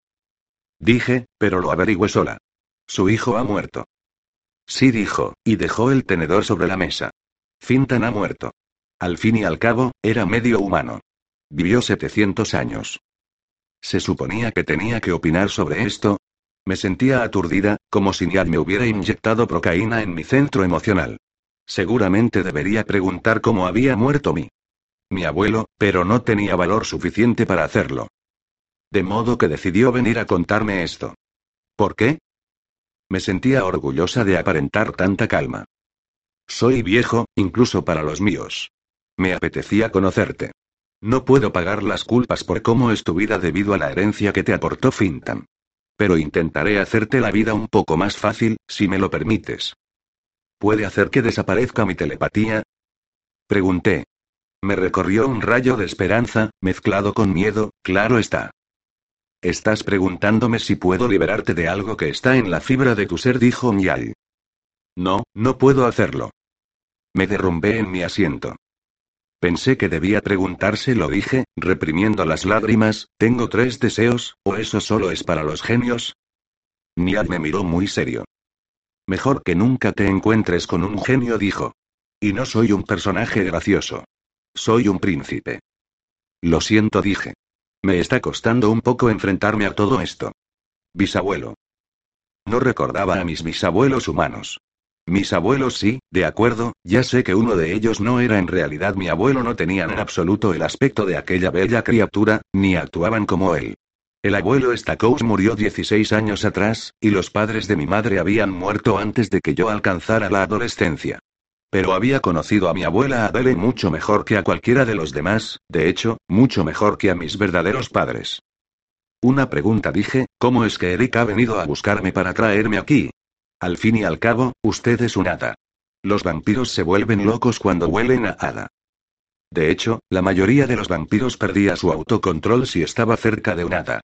Dije, pero lo averigüé sola. Su hijo ha muerto. Sí dijo, y dejó el tenedor sobre la mesa. Fintan ha muerto. Al fin y al cabo, era medio humano. Vivió 700 años. ¿Se suponía que tenía que opinar sobre esto? Me sentía aturdida, como si Niad me hubiera inyectado procaína en mi centro emocional. Seguramente debería preguntar cómo había muerto mi. Mi abuelo, pero no tenía valor suficiente para hacerlo. De modo que decidió venir a contarme esto. ¿Por qué? Me sentía orgullosa de aparentar tanta calma. Soy viejo, incluso para los míos. Me apetecía conocerte. No puedo pagar las culpas por cómo es tu vida debido a la herencia que te aportó Fintan. Pero intentaré hacerte la vida un poco más fácil, si me lo permites. ¿Puede hacer que desaparezca mi telepatía? Pregunté. Me recorrió un rayo de esperanza, mezclado con miedo, claro está. Estás preguntándome si puedo liberarte de algo que está en la fibra de tu ser, dijo Mial. No, no puedo hacerlo. Me derrumbé en mi asiento. Pensé que debía preguntarse, lo dije, reprimiendo las lágrimas, ¿tengo tres deseos, o eso solo es para los genios? Niad me miró muy serio. Mejor que nunca te encuentres con un genio, dijo. Y no soy un personaje gracioso. Soy un príncipe. Lo siento, dije. Me está costando un poco enfrentarme a todo esto. Bisabuelo. No recordaba a mis bisabuelos humanos. Mis abuelos sí, de acuerdo, ya sé que uno de ellos no era en realidad mi abuelo, no tenían en absoluto el aspecto de aquella bella criatura, ni actuaban como él. El abuelo Stacous murió 16 años atrás, y los padres de mi madre habían muerto antes de que yo alcanzara la adolescencia. Pero había conocido a mi abuela Adele mucho mejor que a cualquiera de los demás, de hecho, mucho mejor que a mis verdaderos padres. Una pregunta dije, ¿cómo es que Eric ha venido a buscarme para traerme aquí? Al fin y al cabo, usted es un hada. Los vampiros se vuelven locos cuando huelen a hada. De hecho, la mayoría de los vampiros perdía su autocontrol si estaba cerca de un hada.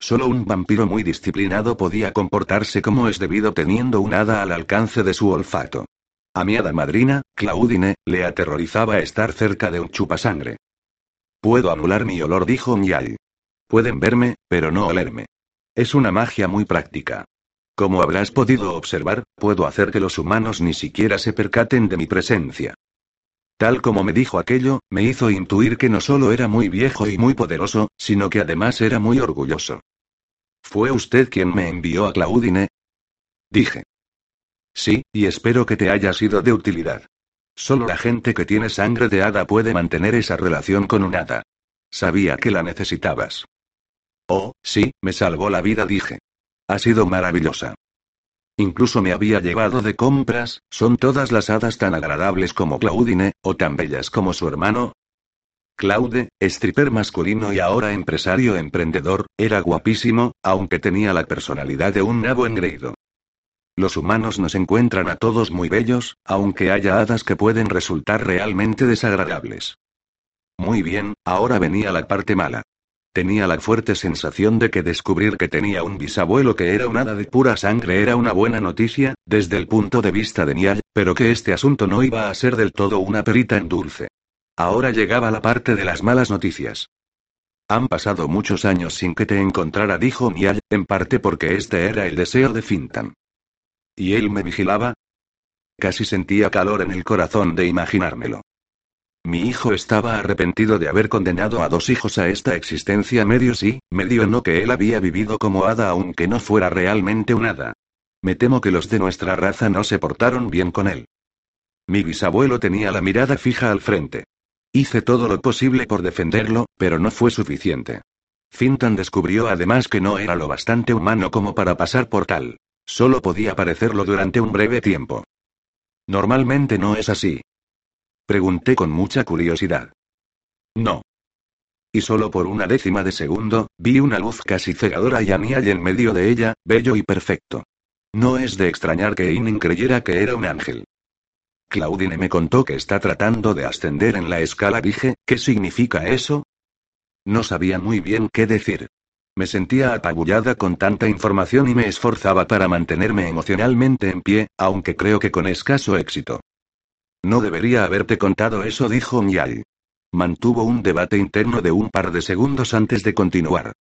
Solo un vampiro muy disciplinado podía comportarse como es debido teniendo un hada al alcance de su olfato. A mi hada madrina, Claudine, le aterrorizaba estar cerca de un chupasangre. Puedo anular mi olor, dijo Mial. Pueden verme, pero no olerme. Es una magia muy práctica. Como habrás podido observar, puedo hacer que los humanos ni siquiera se percaten de mi presencia. Tal como me dijo aquello, me hizo intuir que no solo era muy viejo y muy poderoso, sino que además era muy orgulloso. ¿Fue usted quien me envió a Claudine? Dije. Sí, y espero que te haya sido de utilidad. Solo la gente que tiene sangre de hada puede mantener esa relación con un hada. Sabía que la necesitabas. Oh, sí, me salvó la vida, dije. Ha sido maravillosa. Incluso me había llevado de compras, ¿son todas las hadas tan agradables como Claudine, o tan bellas como su hermano? Claude, stripper masculino y ahora empresario emprendedor, era guapísimo, aunque tenía la personalidad de un nabo engreído. Los humanos nos encuentran a todos muy bellos, aunque haya hadas que pueden resultar realmente desagradables. Muy bien, ahora venía la parte mala. Tenía la fuerte sensación de que descubrir que tenía un bisabuelo que era un hada de pura sangre era una buena noticia, desde el punto de vista de Niall, pero que este asunto no iba a ser del todo una perita en dulce. Ahora llegaba la parte de las malas noticias. Han pasado muchos años sin que te encontrara, dijo Niall, en parte porque este era el deseo de Fintan. ¿Y él me vigilaba? Casi sentía calor en el corazón de imaginármelo. Mi hijo estaba arrepentido de haber condenado a dos hijos a esta existencia medio sí, medio no que él había vivido como hada aunque no fuera realmente un hada. Me temo que los de nuestra raza no se portaron bien con él. Mi bisabuelo tenía la mirada fija al frente. Hice todo lo posible por defenderlo, pero no fue suficiente. Fintan descubrió además que no era lo bastante humano como para pasar por tal. Solo podía parecerlo durante un breve tiempo. Normalmente no es así, Pregunté con mucha curiosidad. No. Y solo por una décima de segundo, vi una luz casi cegadora y a mí en medio de ella, bello y perfecto. No es de extrañar que Inin creyera que era un ángel. Claudine me contó que está tratando de ascender en la escala. Dije, ¿qué significa eso? No sabía muy bien qué decir. Me sentía apabullada con tanta información y me esforzaba para mantenerme emocionalmente en pie, aunque creo que con escaso éxito. No debería haberte contado eso, dijo Mial. Mantuvo un debate interno de un par de segundos antes de continuar.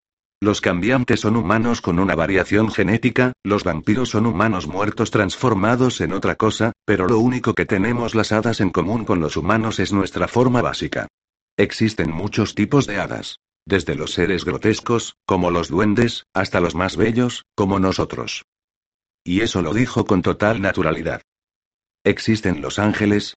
Los cambiantes son humanos con una variación genética, los vampiros son humanos muertos transformados en otra cosa, pero lo único que tenemos las hadas en común con los humanos es nuestra forma básica. Existen muchos tipos de hadas. Desde los seres grotescos, como los duendes, hasta los más bellos, como nosotros. Y eso lo dijo con total naturalidad. ¿Existen los ángeles?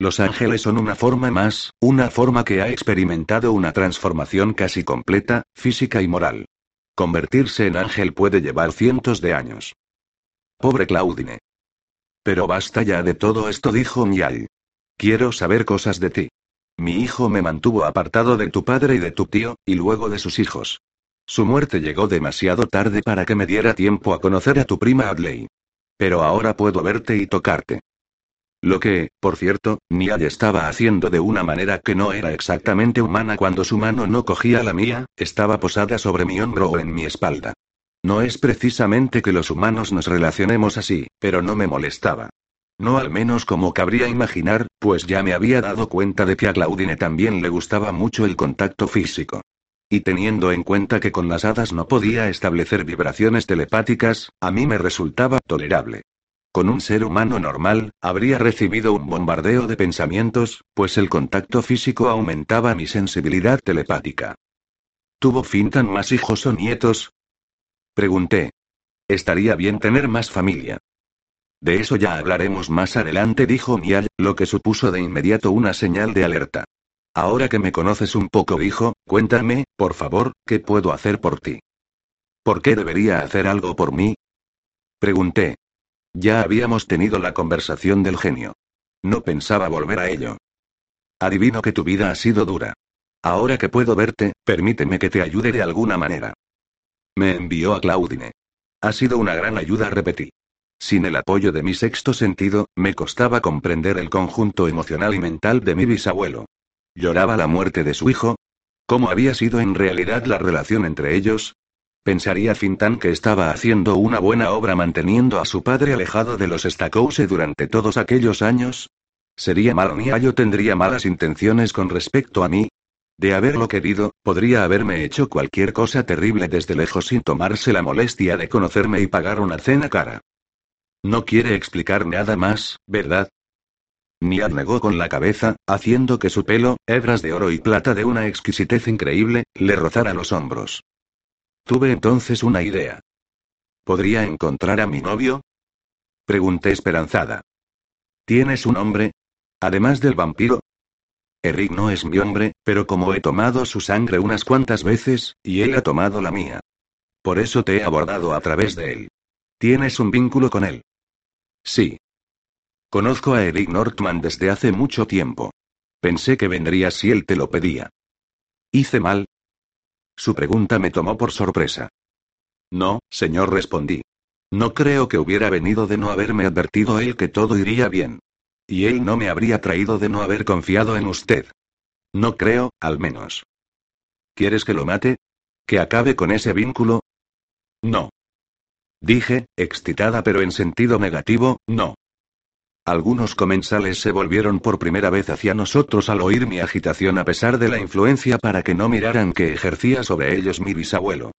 Los ángeles son una forma más, una forma que ha experimentado una transformación casi completa, física y moral. Convertirse en ángel puede llevar cientos de años. Pobre Claudine. Pero basta ya de todo esto, dijo Mial. Quiero saber cosas de ti. Mi hijo me mantuvo apartado de tu padre y de tu tío, y luego de sus hijos. Su muerte llegó demasiado tarde para que me diera tiempo a conocer a tu prima Adley. Pero ahora puedo verte y tocarte. Lo que, por cierto, Niall estaba haciendo de una manera que no era exactamente humana cuando su mano no cogía la mía, estaba posada sobre mi hombro o en mi espalda. No es precisamente que los humanos nos relacionemos así, pero no me molestaba. No al menos como cabría imaginar, pues ya me había dado cuenta de que a Claudine también le gustaba mucho el contacto físico. Y teniendo en cuenta que con las hadas no podía establecer vibraciones telepáticas, a mí me resultaba tolerable. Con un ser humano normal, habría recibido un bombardeo de pensamientos, pues el contacto físico aumentaba mi sensibilidad telepática. ¿Tuvo Fintan más hijos o nietos? Pregunté. Estaría bien tener más familia. De eso ya hablaremos más adelante, dijo Niall, lo que supuso de inmediato una señal de alerta. Ahora que me conoces un poco, dijo, cuéntame, por favor, ¿qué puedo hacer por ti? ¿Por qué debería hacer algo por mí? Pregunté. Ya habíamos tenido la conversación del genio. No pensaba volver a ello. Adivino que tu vida ha sido dura. Ahora que puedo verte, permíteme que te ayude de alguna manera. Me envió a Claudine. Ha sido una gran ayuda, repetí. Sin el apoyo de mi sexto sentido, me costaba comprender el conjunto emocional y mental de mi bisabuelo. ¿Lloraba la muerte de su hijo? ¿Cómo había sido en realidad la relación entre ellos? ¿Pensaría Fintan que estaba haciendo una buena obra manteniendo a su padre alejado de los Stacouse durante todos aquellos años? ¿Sería malo mía yo tendría malas intenciones con respecto a mí? De haberlo querido, podría haberme hecho cualquier cosa terrible desde lejos sin tomarse la molestia de conocerme y pagar una cena cara. No quiere explicar nada más, ¿verdad? Niad negó con la cabeza, haciendo que su pelo, hebras de oro y plata de una exquisitez increíble, le rozara los hombros. Tuve entonces una idea. ¿Podría encontrar a mi novio? Pregunté esperanzada. ¿Tienes un hombre? Además del vampiro, Eric no es mi hombre, pero como he tomado su sangre unas cuantas veces, y él ha tomado la mía. Por eso te he abordado a través de él. ¿Tienes un vínculo con él? Sí. Conozco a Eric Nortman desde hace mucho tiempo. Pensé que vendría si él te lo pedía. ¿Hice mal? Su pregunta me tomó por sorpresa. No, señor, respondí. No creo que hubiera venido de no haberme advertido él que todo iría bien. Y él no me habría traído de no haber confiado en usted. No creo, al menos. ¿Quieres que lo mate? ¿Que acabe con ese vínculo? No. Dije, excitada pero en sentido negativo, no. Algunos comensales se volvieron por primera vez hacia nosotros al oír mi agitación a pesar de la influencia para que no miraran que ejercía sobre ellos mi bisabuelo.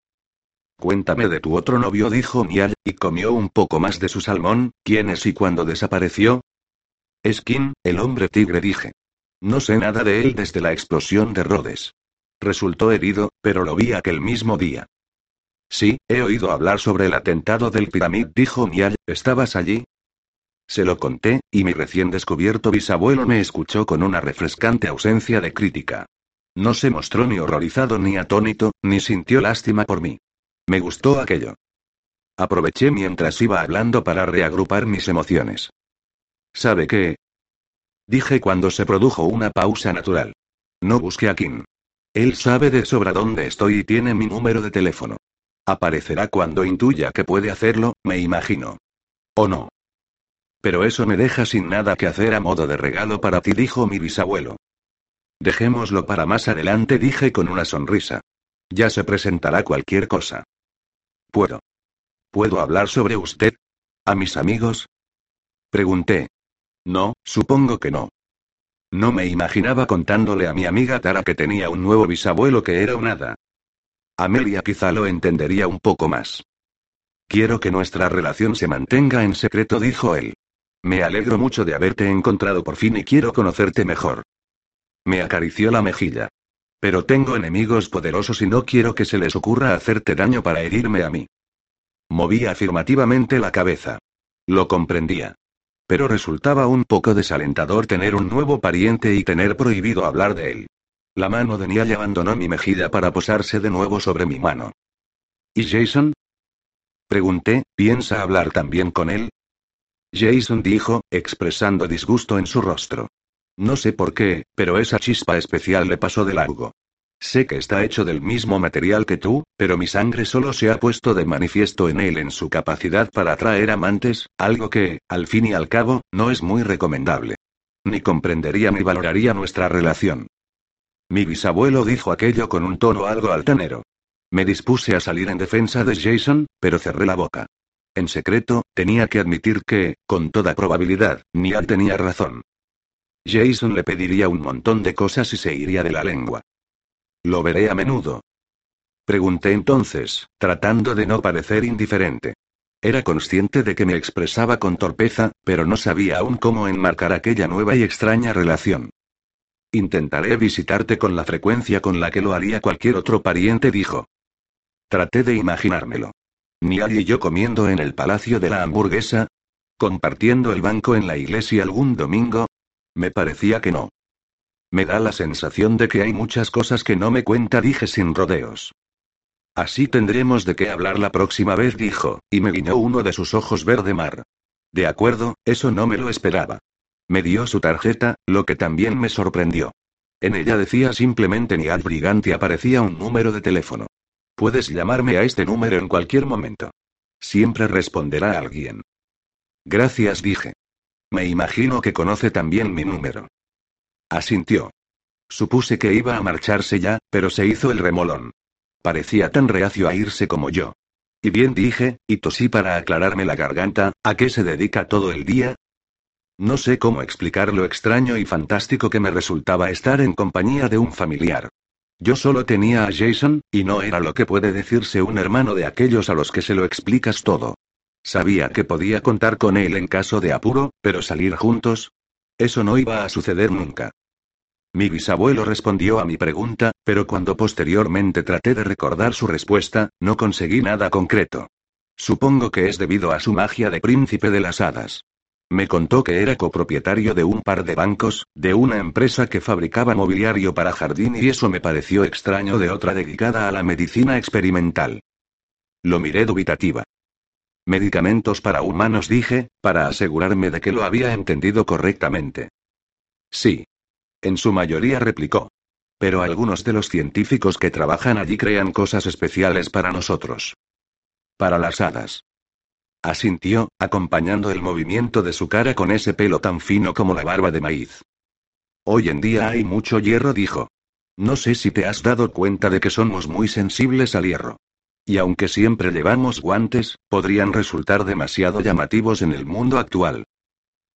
Cuéntame de tu otro novio, dijo Mial, y comió un poco más de su salmón, ¿quién es y cuándo desapareció? Skin, el hombre tigre dije. No sé nada de él desde la explosión de Rhodes. Resultó herido, pero lo vi aquel mismo día. Sí, he oído hablar sobre el atentado del piramid, dijo Mial, ¿estabas allí? Se lo conté, y mi recién descubierto bisabuelo me escuchó con una refrescante ausencia de crítica. No se mostró ni horrorizado ni atónito, ni sintió lástima por mí. Me gustó aquello. Aproveché mientras iba hablando para reagrupar mis emociones. ¿Sabe qué? Dije cuando se produjo una pausa natural. No busque a Kim. Él sabe de sobra dónde estoy y tiene mi número de teléfono. Aparecerá cuando intuya que puede hacerlo, me imagino. ¿O no? Pero eso me deja sin nada que hacer a modo de regalo para ti, dijo mi bisabuelo. Dejémoslo para más adelante, dije con una sonrisa. Ya se presentará cualquier cosa. ¿Puedo? ¿Puedo hablar sobre usted? ¿A mis amigos? Pregunté. No, supongo que no. No me imaginaba contándole a mi amiga Tara que tenía un nuevo bisabuelo que era un hada. Amelia quizá lo entendería un poco más. Quiero que nuestra relación se mantenga en secreto, dijo él. Me alegro mucho de haberte encontrado por fin y quiero conocerte mejor. Me acarició la mejilla. Pero tengo enemigos poderosos y no quiero que se les ocurra hacerte daño para herirme a mí. Moví afirmativamente la cabeza. Lo comprendía. Pero resultaba un poco desalentador tener un nuevo pariente y tener prohibido hablar de él. La mano de Niall abandonó mi mejilla para posarse de nuevo sobre mi mano. ¿Y Jason? Pregunté, ¿piensa hablar también con él? Jason dijo, expresando disgusto en su rostro. No sé por qué, pero esa chispa especial le pasó de largo. Sé que está hecho del mismo material que tú, pero mi sangre solo se ha puesto de manifiesto en él en su capacidad para atraer amantes, algo que, al fin y al cabo, no es muy recomendable. Ni comprendería ni valoraría nuestra relación. Mi bisabuelo dijo aquello con un tono algo altanero. Me dispuse a salir en defensa de Jason, pero cerré la boca. En secreto, tenía que admitir que, con toda probabilidad, Niall tenía razón. Jason le pediría un montón de cosas y se iría de la lengua. Lo veré a menudo. Pregunté entonces, tratando de no parecer indiferente. Era consciente de que me expresaba con torpeza, pero no sabía aún cómo enmarcar aquella nueva y extraña relación. Intentaré visitarte con la frecuencia con la que lo haría cualquier otro pariente, dijo. Traté de imaginármelo. Niall y yo comiendo en el palacio de la hamburguesa. ¿Compartiendo el banco en la iglesia algún domingo? Me parecía que no. Me da la sensación de que hay muchas cosas que no me cuenta, dije sin rodeos. Así tendremos de qué hablar la próxima vez, dijo, y me guiñó uno de sus ojos verde mar. De acuerdo, eso no me lo esperaba. Me dio su tarjeta, lo que también me sorprendió. En ella decía simplemente Niad Brigante aparecía un número de teléfono. Puedes llamarme a este número en cualquier momento. Siempre responderá alguien. Gracias, dije. Me imagino que conoce también mi número. Asintió. Supuse que iba a marcharse ya, pero se hizo el remolón. Parecía tan reacio a irse como yo. Y bien dije, y tosí para aclararme la garganta, ¿a qué se dedica todo el día? No sé cómo explicar lo extraño y fantástico que me resultaba estar en compañía de un familiar. Yo solo tenía a Jason, y no era lo que puede decirse un hermano de aquellos a los que se lo explicas todo. Sabía que podía contar con él en caso de apuro, pero salir juntos. Eso no iba a suceder nunca. Mi bisabuelo respondió a mi pregunta, pero cuando posteriormente traté de recordar su respuesta, no conseguí nada concreto. Supongo que es debido a su magia de príncipe de las hadas. Me contó que era copropietario de un par de bancos, de una empresa que fabricaba mobiliario para jardín y eso me pareció extraño de otra dedicada a la medicina experimental. Lo miré dubitativa. Medicamentos para humanos dije, para asegurarme de que lo había entendido correctamente. Sí. En su mayoría replicó. Pero algunos de los científicos que trabajan allí crean cosas especiales para nosotros. Para las hadas. Asintió, acompañando el movimiento de su cara con ese pelo tan fino como la barba de maíz. Hoy en día hay mucho hierro, dijo. No sé si te has dado cuenta de que somos muy sensibles al hierro. Y aunque siempre llevamos guantes, podrían resultar demasiado llamativos en el mundo actual.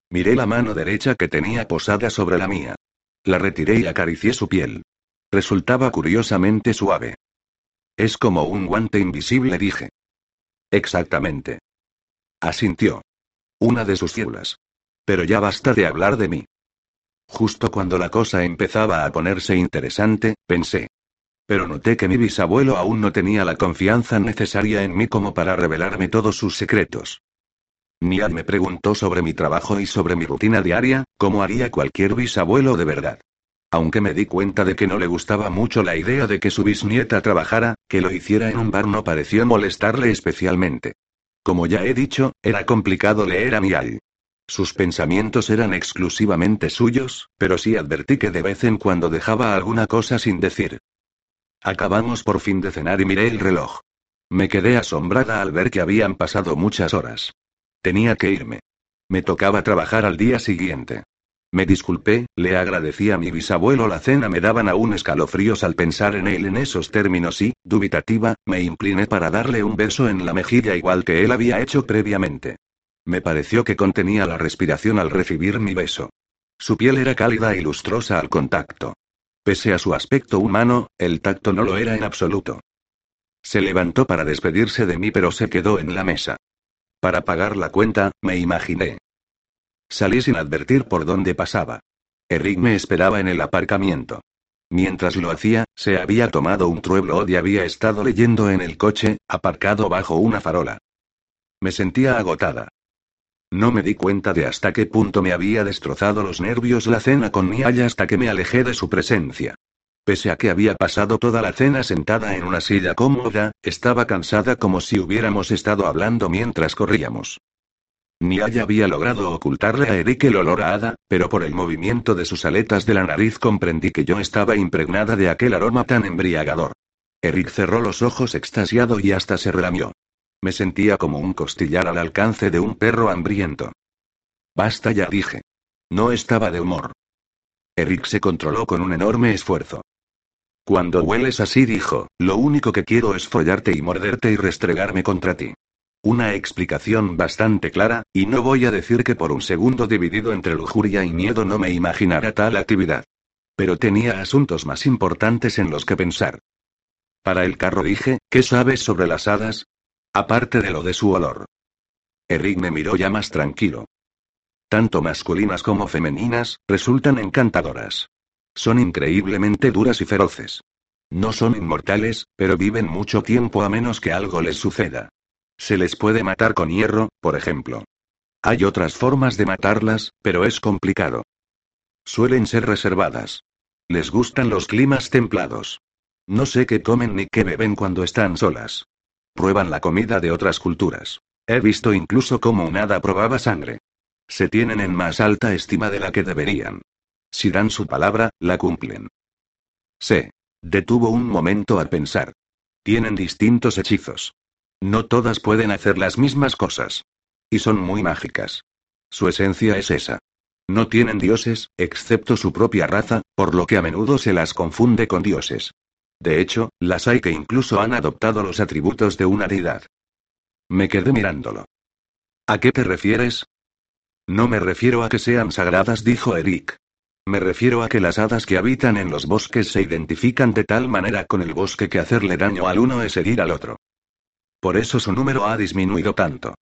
Miré la mano derecha que tenía posada sobre la mía. La retiré y acaricié su piel. Resultaba curiosamente suave. Es como un guante invisible, dije. Exactamente. Asintió. Una de sus células. Pero ya basta de hablar de mí. Justo cuando la cosa empezaba a ponerse interesante, pensé. Pero noté que mi bisabuelo aún no tenía la confianza necesaria en mí como para revelarme todos sus secretos. Niad me preguntó sobre mi trabajo y sobre mi rutina diaria, como haría cualquier bisabuelo de verdad. Aunque me di cuenta de que no le gustaba mucho la idea de que su bisnieta trabajara, que lo hiciera en un bar no pareció molestarle especialmente. Como ya he dicho, era complicado leer a Mial. Sus pensamientos eran exclusivamente suyos, pero sí advertí que de vez en cuando dejaba alguna cosa sin decir. Acabamos por fin de cenar y miré el reloj. Me quedé asombrada al ver que habían pasado muchas horas. Tenía que irme. Me tocaba trabajar al día siguiente. Me disculpé, le agradecí a mi bisabuelo la cena, me daban aún escalofríos al pensar en él en esos términos y, dubitativa, me incliné para darle un beso en la mejilla igual que él había hecho previamente. Me pareció que contenía la respiración al recibir mi beso. Su piel era cálida y lustrosa al contacto. Pese a su aspecto humano, el tacto no lo era en absoluto. Se levantó para despedirse de mí pero se quedó en la mesa. Para pagar la cuenta, me imaginé. Salí sin advertir por dónde pasaba. Eric me esperaba en el aparcamiento. Mientras lo hacía, se había tomado un trueblo y había estado leyendo en el coche, aparcado bajo una farola. Me sentía agotada. No me di cuenta de hasta qué punto me había destrozado los nervios la cena con Niall hasta que me alejé de su presencia. Pese a que había pasado toda la cena sentada en una silla cómoda, estaba cansada como si hubiéramos estado hablando mientras corríamos. Niall había logrado ocultarle a Eric el olor a hada, pero por el movimiento de sus aletas de la nariz comprendí que yo estaba impregnada de aquel aroma tan embriagador. Eric cerró los ojos extasiado y hasta se relamió. Me sentía como un costillar al alcance de un perro hambriento. Basta ya dije. No estaba de humor. Eric se controló con un enorme esfuerzo. Cuando hueles así dijo, lo único que quiero es follarte y morderte y restregarme contra ti. Una explicación bastante clara, y no voy a decir que por un segundo dividido entre lujuria y miedo no me imaginara tal actividad. Pero tenía asuntos más importantes en los que pensar. Para el carro dije, ¿qué sabes sobre las hadas? Aparte de lo de su olor. Eric me miró ya más tranquilo. Tanto masculinas como femeninas, resultan encantadoras. Son increíblemente duras y feroces. No son inmortales, pero viven mucho tiempo a menos que algo les suceda. Se les puede matar con hierro, por ejemplo. Hay otras formas de matarlas, pero es complicado. Suelen ser reservadas. Les gustan los climas templados. No sé qué comen ni qué beben cuando están solas. Prueban la comida de otras culturas. He visto incluso cómo un hada probaba sangre. Se tienen en más alta estima de la que deberían. Si dan su palabra, la cumplen. Se detuvo un momento a pensar. Tienen distintos hechizos. No todas pueden hacer las mismas cosas. Y son muy mágicas. Su esencia es esa. No tienen dioses, excepto su propia raza, por lo que a menudo se las confunde con dioses. De hecho, las hay que incluso han adoptado los atributos de una deidad. Me quedé mirándolo. ¿A qué te refieres? No me refiero a que sean sagradas, dijo Eric. Me refiero a que las hadas que habitan en los bosques se identifican de tal manera con el bosque que hacerle daño al uno es herir al otro. Por eso su número ha disminuido tanto.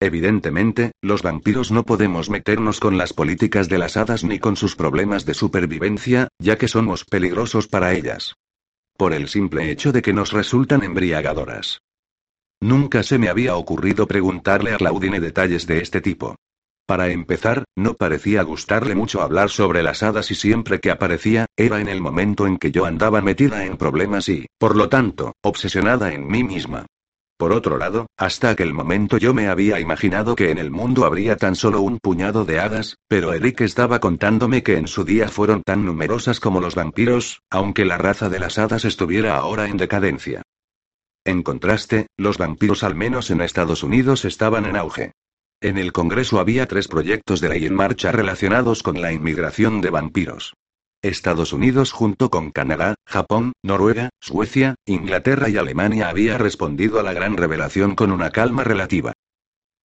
Evidentemente, los vampiros no podemos meternos con las políticas de las hadas ni con sus problemas de supervivencia, ya que somos peligrosos para ellas. Por el simple hecho de que nos resultan embriagadoras. Nunca se me había ocurrido preguntarle a Claudine detalles de este tipo. Para empezar, no parecía gustarle mucho hablar sobre las hadas y siempre que aparecía, era en el momento en que yo andaba metida en problemas y, por lo tanto, obsesionada en mí misma. Por otro lado, hasta aquel momento yo me había imaginado que en el mundo habría tan solo un puñado de hadas, pero Eric estaba contándome que en su día fueron tan numerosas como los vampiros, aunque la raza de las hadas estuviera ahora en decadencia. En contraste, los vampiros al menos en Estados Unidos estaban en auge. En el Congreso había tres proyectos de ley en marcha relacionados con la inmigración de vampiros. Estados Unidos junto con Canadá, Japón, Noruega, Suecia, Inglaterra y Alemania había respondido a la gran revelación con una calma relativa.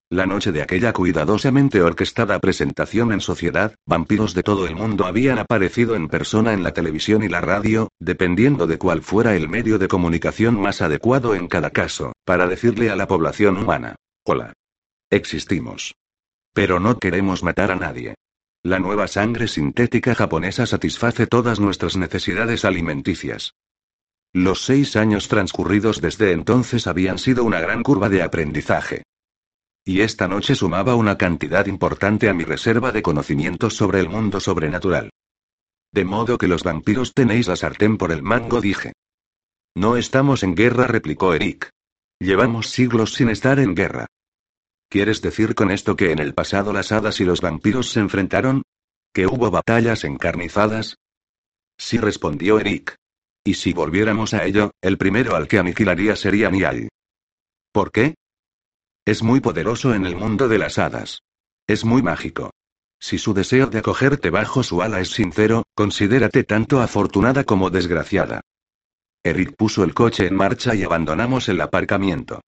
La noche de aquella cuidadosamente orquestada presentación en sociedad, vampiros de todo el mundo habían aparecido en persona en la televisión y la radio, dependiendo de cuál fuera el medio de comunicación más adecuado en cada caso, para decirle a la población humana, hola. Existimos. Pero no queremos matar a nadie. La nueva sangre sintética japonesa satisface todas nuestras necesidades alimenticias. Los seis años transcurridos desde entonces habían sido una gran curva de aprendizaje. Y esta noche sumaba una cantidad importante a mi reserva de conocimientos sobre el mundo sobrenatural. De modo que los vampiros tenéis la sartén por el mango, dije. No estamos en guerra, replicó Eric. Llevamos siglos sin estar en guerra. ¿Quieres decir con esto que en el pasado las hadas y los vampiros se enfrentaron? ¿Que hubo batallas encarnizadas? Sí respondió Eric. Y si volviéramos a ello, el primero al que aniquilaría sería Niall. ¿Por qué? Es muy poderoso en el mundo de las hadas. Es muy mágico. Si su deseo de acogerte bajo su ala es sincero, considérate tanto afortunada como desgraciada. Eric puso el coche en marcha y abandonamos el aparcamiento.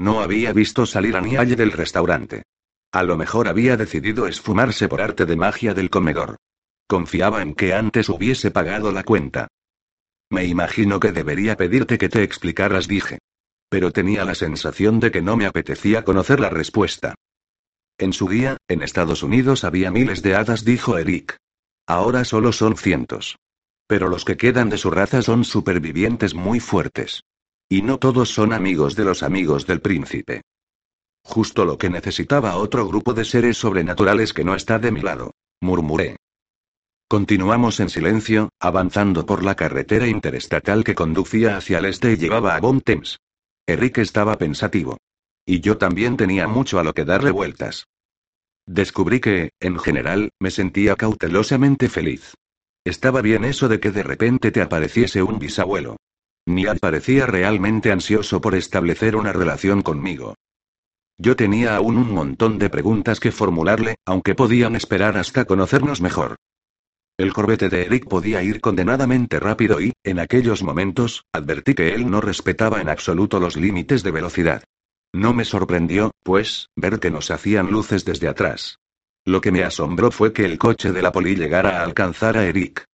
No había visto salir a Nialle del restaurante. A lo mejor había decidido esfumarse por arte de magia del comedor. Confiaba en que antes hubiese pagado la cuenta. Me imagino que debería pedirte que te explicaras, dije. Pero tenía la sensación de que no me apetecía conocer la respuesta. En su día, en Estados Unidos había miles de hadas, dijo Eric. Ahora solo son cientos. Pero los que quedan de su raza son supervivientes muy fuertes. Y no todos son amigos de los amigos del príncipe. Justo lo que necesitaba otro grupo de seres sobrenaturales que no está de mi lado. Murmuré. Continuamos en silencio, avanzando por la carretera interestatal que conducía hacia el este y llevaba a Bon Thames. Eric estaba pensativo. Y yo también tenía mucho a lo que darle vueltas. Descubrí que, en general, me sentía cautelosamente feliz. Estaba bien eso de que de repente te apareciese un bisabuelo. Niall parecía realmente ansioso por establecer una relación conmigo. Yo tenía aún un montón de preguntas que formularle, aunque podían esperar hasta conocernos mejor. El corbete de Eric podía ir condenadamente rápido y, en aquellos momentos, advertí que él no respetaba en absoluto los límites de velocidad. No me sorprendió, pues, ver que nos hacían luces desde atrás. Lo que me asombró fue que el coche de la poli llegara a alcanzar a Eric.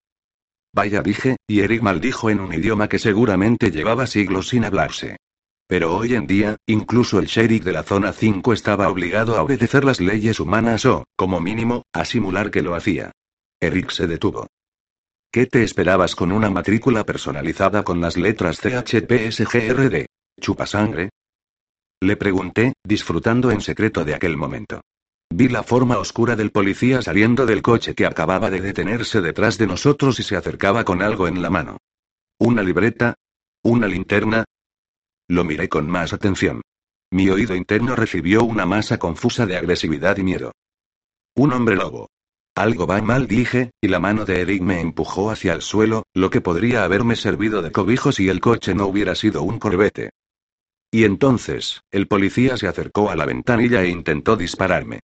Vaya dije, y Eric maldijo en un idioma que seguramente llevaba siglos sin hablarse. Pero hoy en día, incluso el sheriff de la zona 5 estaba obligado a obedecer las leyes humanas o, como mínimo, a simular que lo hacía. Eric se detuvo. ¿Qué te esperabas con una matrícula personalizada con las letras ¿Chupa sangre? Le pregunté, disfrutando en secreto de aquel momento. Vi la forma oscura del policía saliendo del coche que acababa de detenerse detrás de nosotros y se acercaba con algo en la mano. ¿Una libreta? ¿Una linterna? Lo miré con más atención. Mi oído interno recibió una masa confusa de agresividad y miedo. Un hombre lobo. Algo va mal, dije, y la mano de Eric me empujó hacia el suelo, lo que podría haberme servido de cobijo si el coche no hubiera sido un corbete. Y entonces, el policía se acercó a la ventanilla e intentó dispararme.